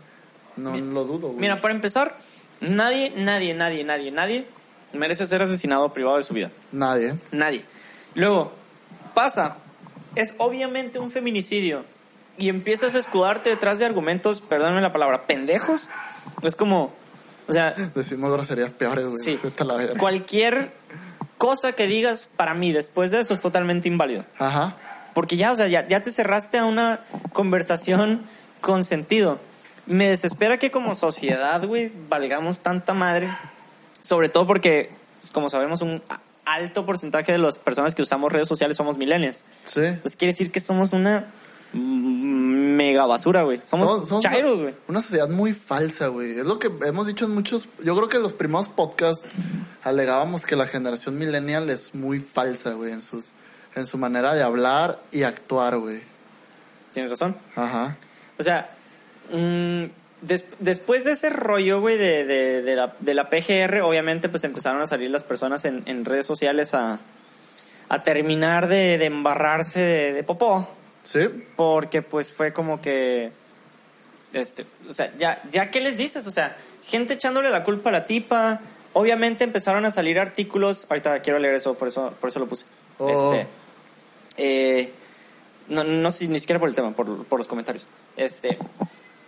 No lo dudo, güey. Mira, para empezar, nadie, nadie, nadie, nadie, nadie merece ser asesinado privado de su vida. Nadie. Nadie. Luego, pasa, es obviamente un feminicidio y empiezas a escudarte detrás de argumentos, perdóname la palabra, pendejos. Es como, o sea, Decimos groserías peores, güey. sí, cualquier cosa que digas para mí después de eso es totalmente inválido. Ajá. Porque ya, o sea, ya, ya te cerraste a una conversación con sentido. Me desespera que como sociedad, güey, valgamos tanta madre. Sobre todo porque, pues, como sabemos, un alto porcentaje de las personas que usamos redes sociales somos millennials. Sí. Entonces quiere decir que somos una mega basura, güey. Somos, Somos- somos chairos, una- güey. Una sociedad muy falsa, güey. Es lo que hemos dicho en muchos. Yo creo que en los primeros podcasts alegábamos que la generación millennial es muy falsa, güey, en sus en su manera de hablar y actuar, güey. Tienes razón. Ajá. O sea, mm, des- después de ese rollo, güey, de, de, de la, de la PGR, obviamente, pues empezaron a salir las personas en, en redes sociales a, a terminar de, de embarrarse de, de popó. Sí. Porque, pues, fue como que. Este, o sea, ya, ya, ¿qué les dices? O sea, gente echándole la culpa a la tipa. Obviamente empezaron a salir artículos. Ahorita quiero leer eso, por eso, por eso lo puse. Oh. Este. Eh, no, no ni siquiera por el tema, por, por los comentarios. Este,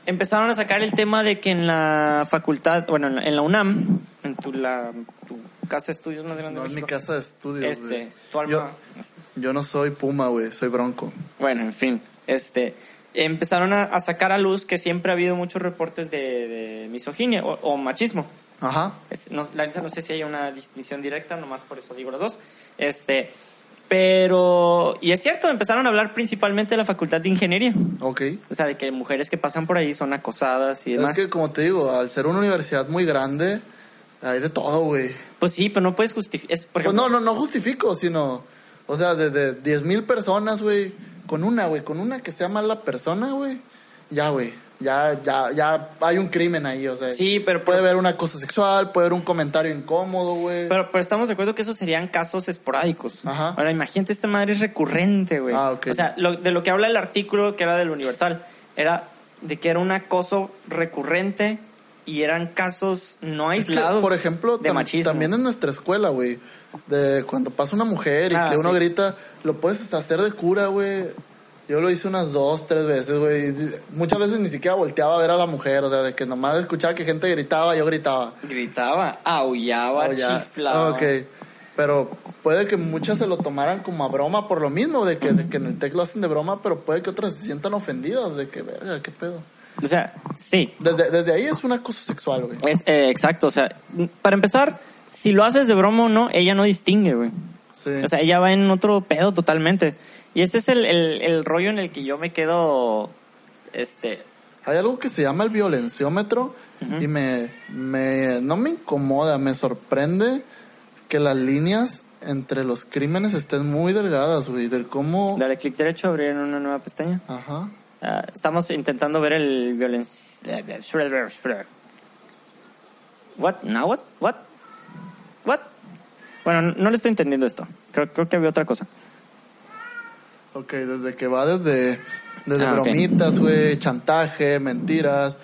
empezaron a sacar el tema de que en la facultad, bueno, en la, en la UNAM, en tu, la, tu casa de estudios más grande No es mi casa de estudios, Este, tu alma. Yo, yo no soy Puma, güey. Soy Bronco. Bueno, en fin, este, empezaron a, a sacar a luz que siempre ha habido muchos reportes de, de misoginia o, o machismo. Ajá. Es- no, la neta no sé si hay una distinción directa, nomás por eso digo los dos. Este, pero, y es cierto, empezaron a hablar principalmente de la facultad de ingeniería. Ok. O sea, de que mujeres que pasan por ahí son acosadas y demás. Es que, como te digo, al ser una universidad muy grande, hay de todo, güey. Pues sí, pero no puedes justificar. Pues no, no, no justifico, sino, o sea, de, de 10 mil personas, güey, con una, güey, con una que sea mala persona, güey, ya, güey, ya, ya, ya hay un crimen ahí, o sea. Sí, pero- Puede haber una cosa sexual, puede haber un comentario incómodo, güey. Pero, pero estamos de acuerdo que esos serían casos esporádicos. Ajá. Ahora, imagínate, esta madre es recurrente, güey. Ah, ok. O sea, lo- de lo que habla el artículo que era del Universal, era de que era un acoso recurrente y eran casos no Es que, aislados por ejemplo, de tam- machismo. también en nuestra escuela, güey, de cuando pasa una mujer y Ah, que uno sí. grita, lo puedes hacer de cura, güey. Yo lo hice unas dos, tres veces, güey. Muchas veces ni siquiera volteaba a ver a la mujer, o sea, de que nomás escuchaba que gente gritaba, yo gritaba. Gritaba, aullaba, ya. chiflaba. Ok. Pero puede que muchas se lo tomaran como a broma por lo mismo, de que, de que en el TEC lo hacen de broma, pero puede que otras se sientan ofendidas, de que, verga, qué pedo. O sea, sí. Desde, desde ahí es un acoso sexual, güey. Es, eh, exacto, o sea, para empezar, si lo haces de broma o no, ella no distingue, güey. Sí. O sea, ella va en otro pedo totalmente. Y ese es el, el, el rollo en el que yo me quedo, este, Hay algo que se llama el violenciómetro y me, me, no me incomoda, me sorprende que las líneas entre los crímenes estén muy delgadas, güey, del cómo... Dale clic derecho, abrir una nueva pestaña. Ajá. Ah, estamos intentando ver el violencia. What? Now what? What? What? Bueno, no, no le estoy entendiendo esto. Creo, creo que había otra cosa. Ok, desde que va desde, desde Ah, bromitas, güey, chantaje, mentiras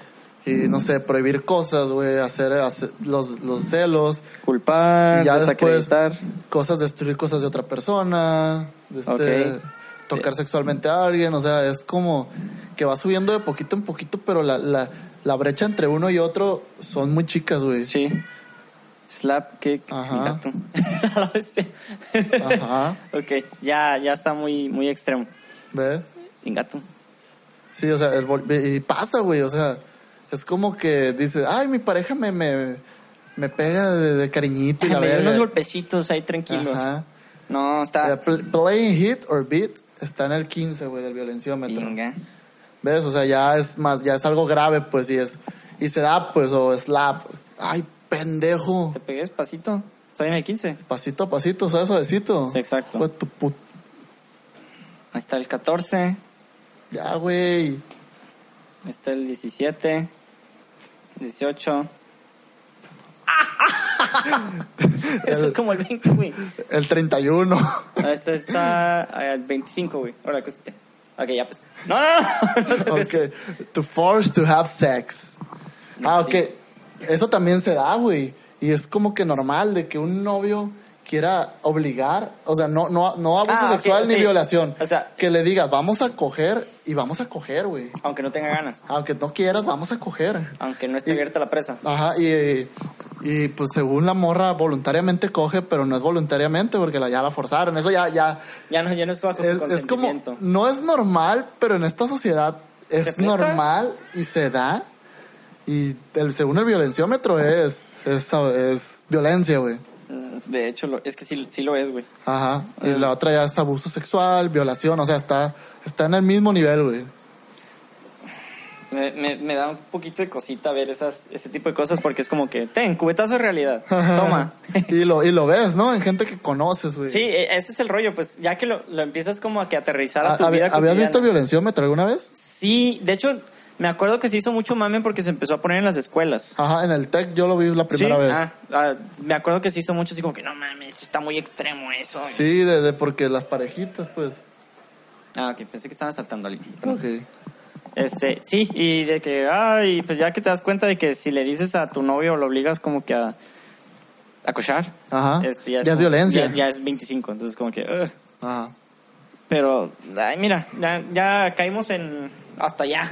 y no sé, prohibir cosas, güey, hacer, hacer los, los celos, Culpar, ya después cosas, destruir cosas de otra persona, este, tocar sexualmente a alguien, o sea, es como que va subiendo de poquito en poquito, pero la, la, la brecha entre uno y otro son muy chicas, güey. Sí. Slap, kick, Ajá. la. Ajá. ok, ya, ya está muy, muy extremo. ¿Ve? Gato. Sí, o sea, el y pasa, güey, o sea, es como que dices, ay, mi pareja me, me, me pega de, de cariñito y la Me dio unos verga. golpecitos ahí tranquilos. Ajá. No, está. Pl- Playing hit or beat está en el 15, güey, del violenciómetro. ¿Ves? O sea, ya es más, ya es algo grave, pues, y es, y se da, pues, o slap. Ay, pendejo. Te pegué despacito. Estoy en el 15. Pasito a pasito, suave, suavecito. Sí, exacto. Fue tu put- Ahí está el 14. Ya, güey. Ahí está el 17. 18. Eso El- es como el 20, güey. El 31. Ah, Este está el 25, güey. Ahora, acuéstate. Ok, ya pues. No, no, no. ok. To force to have sex. Ah, ok. Sí. Eso también se da, güey. Y es como que normal de que un novio quiera obligar, o sea, no, no, no abuso Ah, ok, sexual ni sí. violación. O sea- que le digas, vamos a coger y vamos a coger, güey. Aunque no tenga ganas. Aunque no quieras, vamos a coger. Aunque no esté Y- abierta la presa. Ajá, y, y pues según la morra voluntariamente coge, pero no es voluntariamente porque la, ya la forzaron. Eso ya, ya Ya no, ya no es bajo es, es como, no es normal, pero en esta sociedad ¿Se es normal y se da. Y el, según el violenciómetro es, es, es violencia, güey. De hecho, lo, es que sí, sí lo es, güey. Ajá. Y la otra ya es abuso sexual, violación, o sea, está, está en el mismo nivel, güey. Me, me, me da un poquito de cosita ver esas, ese tipo de cosas porque es como que, ten, cubetazo de realidad, toma. y, lo, y lo ves, ¿no? En gente que conoces, güey. Sí, e- ese es el rollo, pues ya que lo, lo empiezas como a que aterrizar a Ah, tu vida ¿Habías visto violenciómetro alguna vez? Sí, de hecho, me acuerdo que se hizo mucho mame porque se empezó a poner en las escuelas. Ajá, en el TEC yo lo vi la primera ¿Sí? vez. Ah, ah, me acuerdo que se hizo mucho así como que, no mames, está muy extremo eso. Sí, de, de porque las parejitas, pues. Ah, ok, pensé que estaban saltando a alguien. Ok. Este, sí, y de que, ay, pues ya que te das cuenta de que si le dices a tu novio lo obligas como que a acosar. Ajá. este, Ya es como- violencia. Ya, ya es 25, entonces como que, ugh. Ajá. pero, ay, mira, ya, ya caímos en, hasta allá.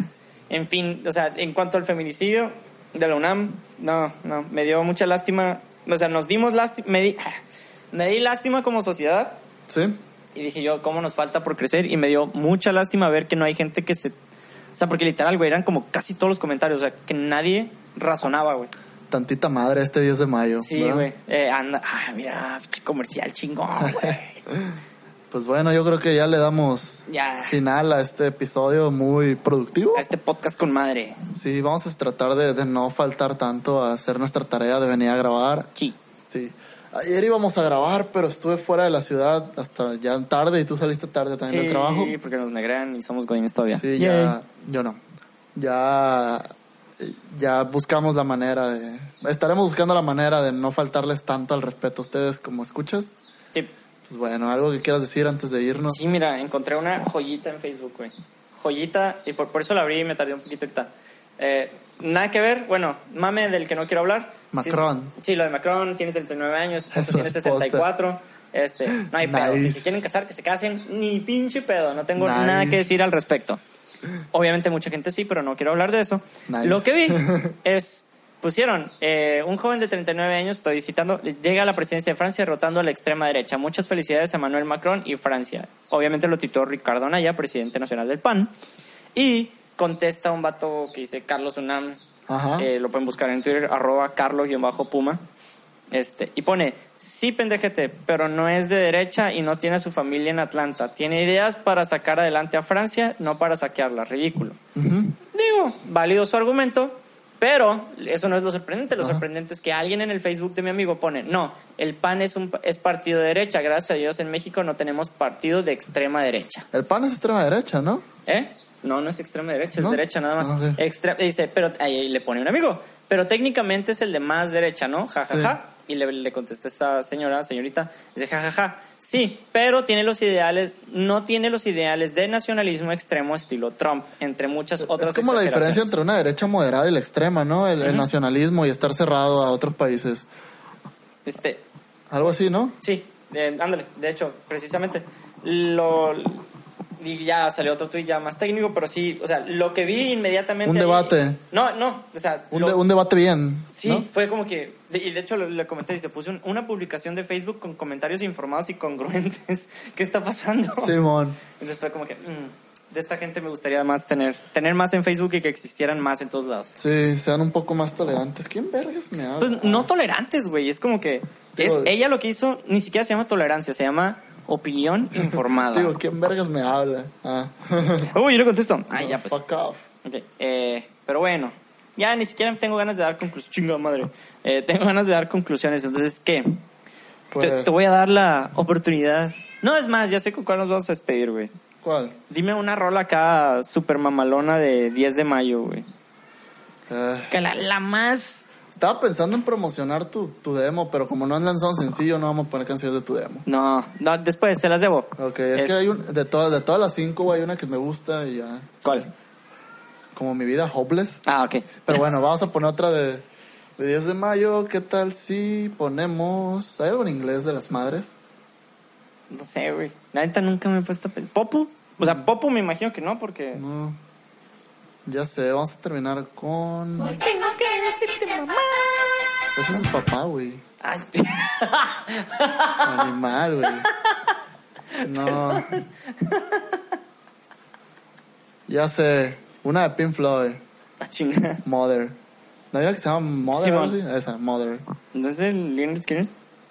En fin, o sea, en cuanto al feminicidio de la UNAM, no, no, me dio mucha lástima, o sea, nos dimos lástima, me di, me di lástima como sociedad ¿Sí? y dije yo, ¿cómo nos falta por crecer? Y me dio mucha lástima ver que no hay gente que se... O sea, porque literal, güey, eran como casi todos los comentarios, o sea, que nadie razonaba, güey. Tantita madre este 10 de mayo. Sí, güey. Eh, anda, ah, mira, comercial chingón, güey. Pues bueno, yo creo que ya le damos ya. final a este episodio muy productivo. A este podcast con madre. Sí, vamos a tratar de, de no faltar tanto a hacer nuestra tarea de venir a grabar. Sí. Sí. Ayer íbamos a grabar, pero estuve fuera de la ciudad hasta ya tarde y tú saliste tarde también del trabajo. Sí, porque nos negrean y somos godines todavía. Sí, ya, yo no. Ya, ya buscamos la manera de, estaremos buscando la manera de no faltarles tanto al respeto a ustedes como escuchas. Sí. Pues bueno, algo que quieras decir antes de irnos. Sí, mira, encontré una joyita en Facebook, güey. Joyita, y por, por eso la abrí y me tardé un poquito ahorita. Eh, nada que ver, bueno, mame del que no quiero hablar. Macron. Sí, sí, lo de Macron, tiene 39 años, Su tiene esposa. 64. Este, no hay pedo. Si Nice. se quieren casar, que se casen, ni pinche pedo. No tengo Nice. nada que decir al respecto. Obviamente mucha gente sí, pero no quiero hablar de eso. Nice. Lo que vi es, pusieron, eh, un joven de 39 años, estoy citando, llega a la presidencia de Francia derrotando a la extrema derecha. Muchas felicidades a Emmanuel Macron y Francia. Obviamente lo tituló Ricardo Anaya, presidente nacional del PAN. Y contesta un vato que dice Carlos Unam, eh, lo pueden buscar en Twitter, arroba carlos-puma. Este, y pone, sí, pendejete, pero no es de derecha y no tiene a su familia en Atlanta. Tiene ideas para sacar adelante a Francia, no para saquearla. Ridículo. Digo, válido su argumento, pero eso no es lo sorprendente. Lo sorprendente es que alguien en el Facebook de mi amigo pone, no, el PAN es, un, es partido de derecha. Gracias a Dios en México no tenemos partido de extrema derecha. El pan es extrema derecha, ¿no? ¿Eh? No, no es extrema derecha, ¿No? es derecha nada más. Ah, ok. Extre- dice, pero ahí le pone un amigo, pero técnicamente es el de más derecha, ¿no? Ja, ja, Sí. ja. Y le, le contesta esta señora, señorita, dice, ja, ja, ja. Sí, pero tiene los ideales, no tiene los ideales de nacionalismo extremo estilo Trump, entre muchas otras es como la diferencia entre una derecha moderada y la extrema, ¿no? El, el nacionalismo y estar cerrado a otros países. Este, Algo así, ¿no? Sí, eh, ándale, de hecho, precisamente. Lo, y ya salió otro tweet ya más técnico, pero sí, o sea, lo que vi inmediatamente. Un ahí- debate. no, no, o sea. Un, lo- de- un debate bien. sí, ¿no? fue como que. y de hecho le comenté, dice, puse un- una publicación de Facebook con comentarios informados y congruentes. ¿Qué está pasando? Simón. Entonces fue como que. mm, de esta gente me gustaría más tener, tener más en Facebook y que existieran más en todos lados. Sí, sean un poco más tolerantes. ¿Quién vergas me habla? Pues no tolerantes, güey. Es como que. Es, ella lo que hizo ni siquiera se llama tolerancia, se llama opinión informada. Digo, ¿quién vergas me habla? Ah. Uy, yo le contesto. Ay, ya pues. Fuck off. Eh, pero bueno, ya ni siquiera tengo ganas de dar conclusiones. Chinga madre. Eh, tengo ganas de dar conclusiones. Entonces, ¿qué? Pues, Te, te voy a dar la oportunidad. No, es más, ya sé con cuál nos vamos a despedir, güey. ¿Cuál? Dime una rola acá super mamalona de 10 de mayo, güey. Eh, Que la, la más. Estaba pensando en promocionar tu, tu demo, pero como no han lanzado un sencillo, no vamos a poner canciones de tu demo. No, no, después se las debo. Ok, es, que hay un, de, todas de todas las cinco, hay una que me gusta y ya. ¿Cuál? Como mi vida, hopeless. Ah, ok. Pero bueno, vamos a poner otra de, de 10 de mayo. ¿Qué tal si ponemos. ¿Hay algo en inglés de las madres? No sé, güey. La neta nunca me he puesto a pensar. ¿Popu? O sea, Popu me imagino que no, porque. No. Ya sé, vamos a terminar con. Tengo que decirte, mamá. Ese es el papá, güey. Ay, Animal, güey. No. Ya sé. Una de Pink Floyd. la chingada. Mother. ¿No hay una que se llama Mother? Así? Esa, Mother. ¿No es el Leonard Skinner?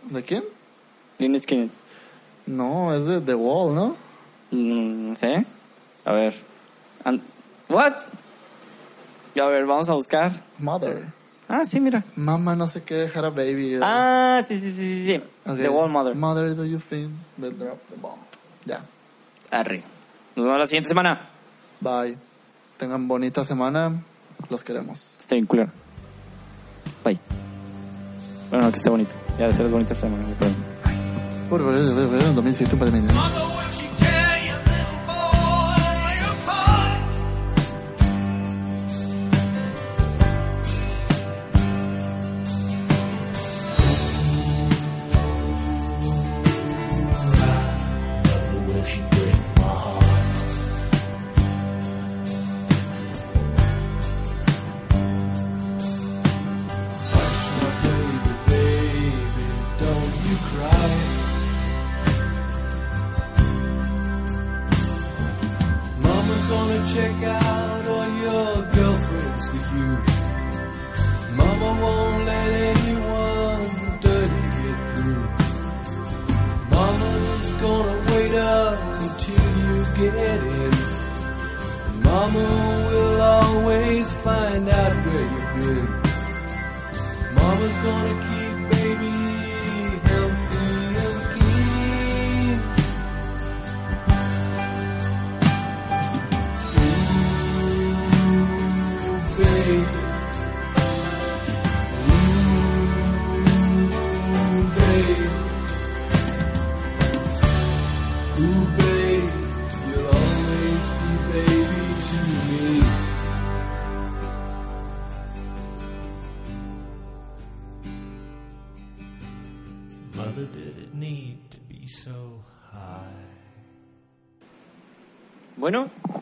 ¿De quién? Lynyrd Skynyrd. No, es de The Wall, ¿no? Mm, No sé. A ver. An- What? A ver, vamos a buscar. Mother. Ah, sí, mira. Mamá no sé qué dejar a baby. Ah, sí, sí, sí, sí. sí. Ok. The Wall Mother. Mother, do you think they drop the bomb? Ya. Arre. Nos vemos la siguiente semana. Bye. Tengan bonita semana. Los queremos. Está bien culero. Bye. Bueno, no, que esté bonito. Ya de ser es bonito esta semana. Por favor, 2007 para mí.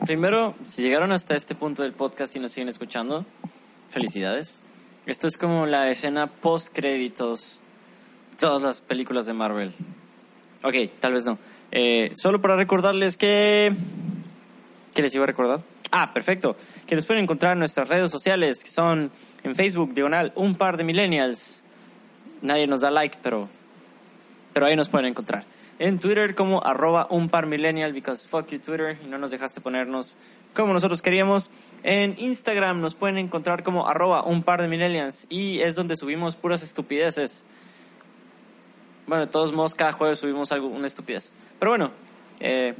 Primero, si llegaron hasta este punto del podcast y nos siguen escuchando, felicidades. Esto es como la escena post créditos de todas las películas de Marvel. Ok, tal vez no. Eh, solo para recordarles que... ¿Qué les iba a recordar? Ah, perfecto. Que nos pueden encontrar en nuestras redes sociales, que son en Facebook, diagonal, un par de millennials. Nadie nos da like, pero pero ahí nos pueden encontrar. En Twitter como arroba un par because fuck you Twitter, y no nos dejaste ponernos como nosotros queríamos. En Instagram nos pueden encontrar como arroba un par de y es donde subimos puras estupideces. Bueno, todos modos, cada jueves subimos algo, una estupidez. Pero bueno, eh,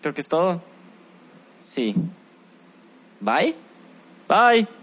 creo que es todo. Sí. Bye. Bye.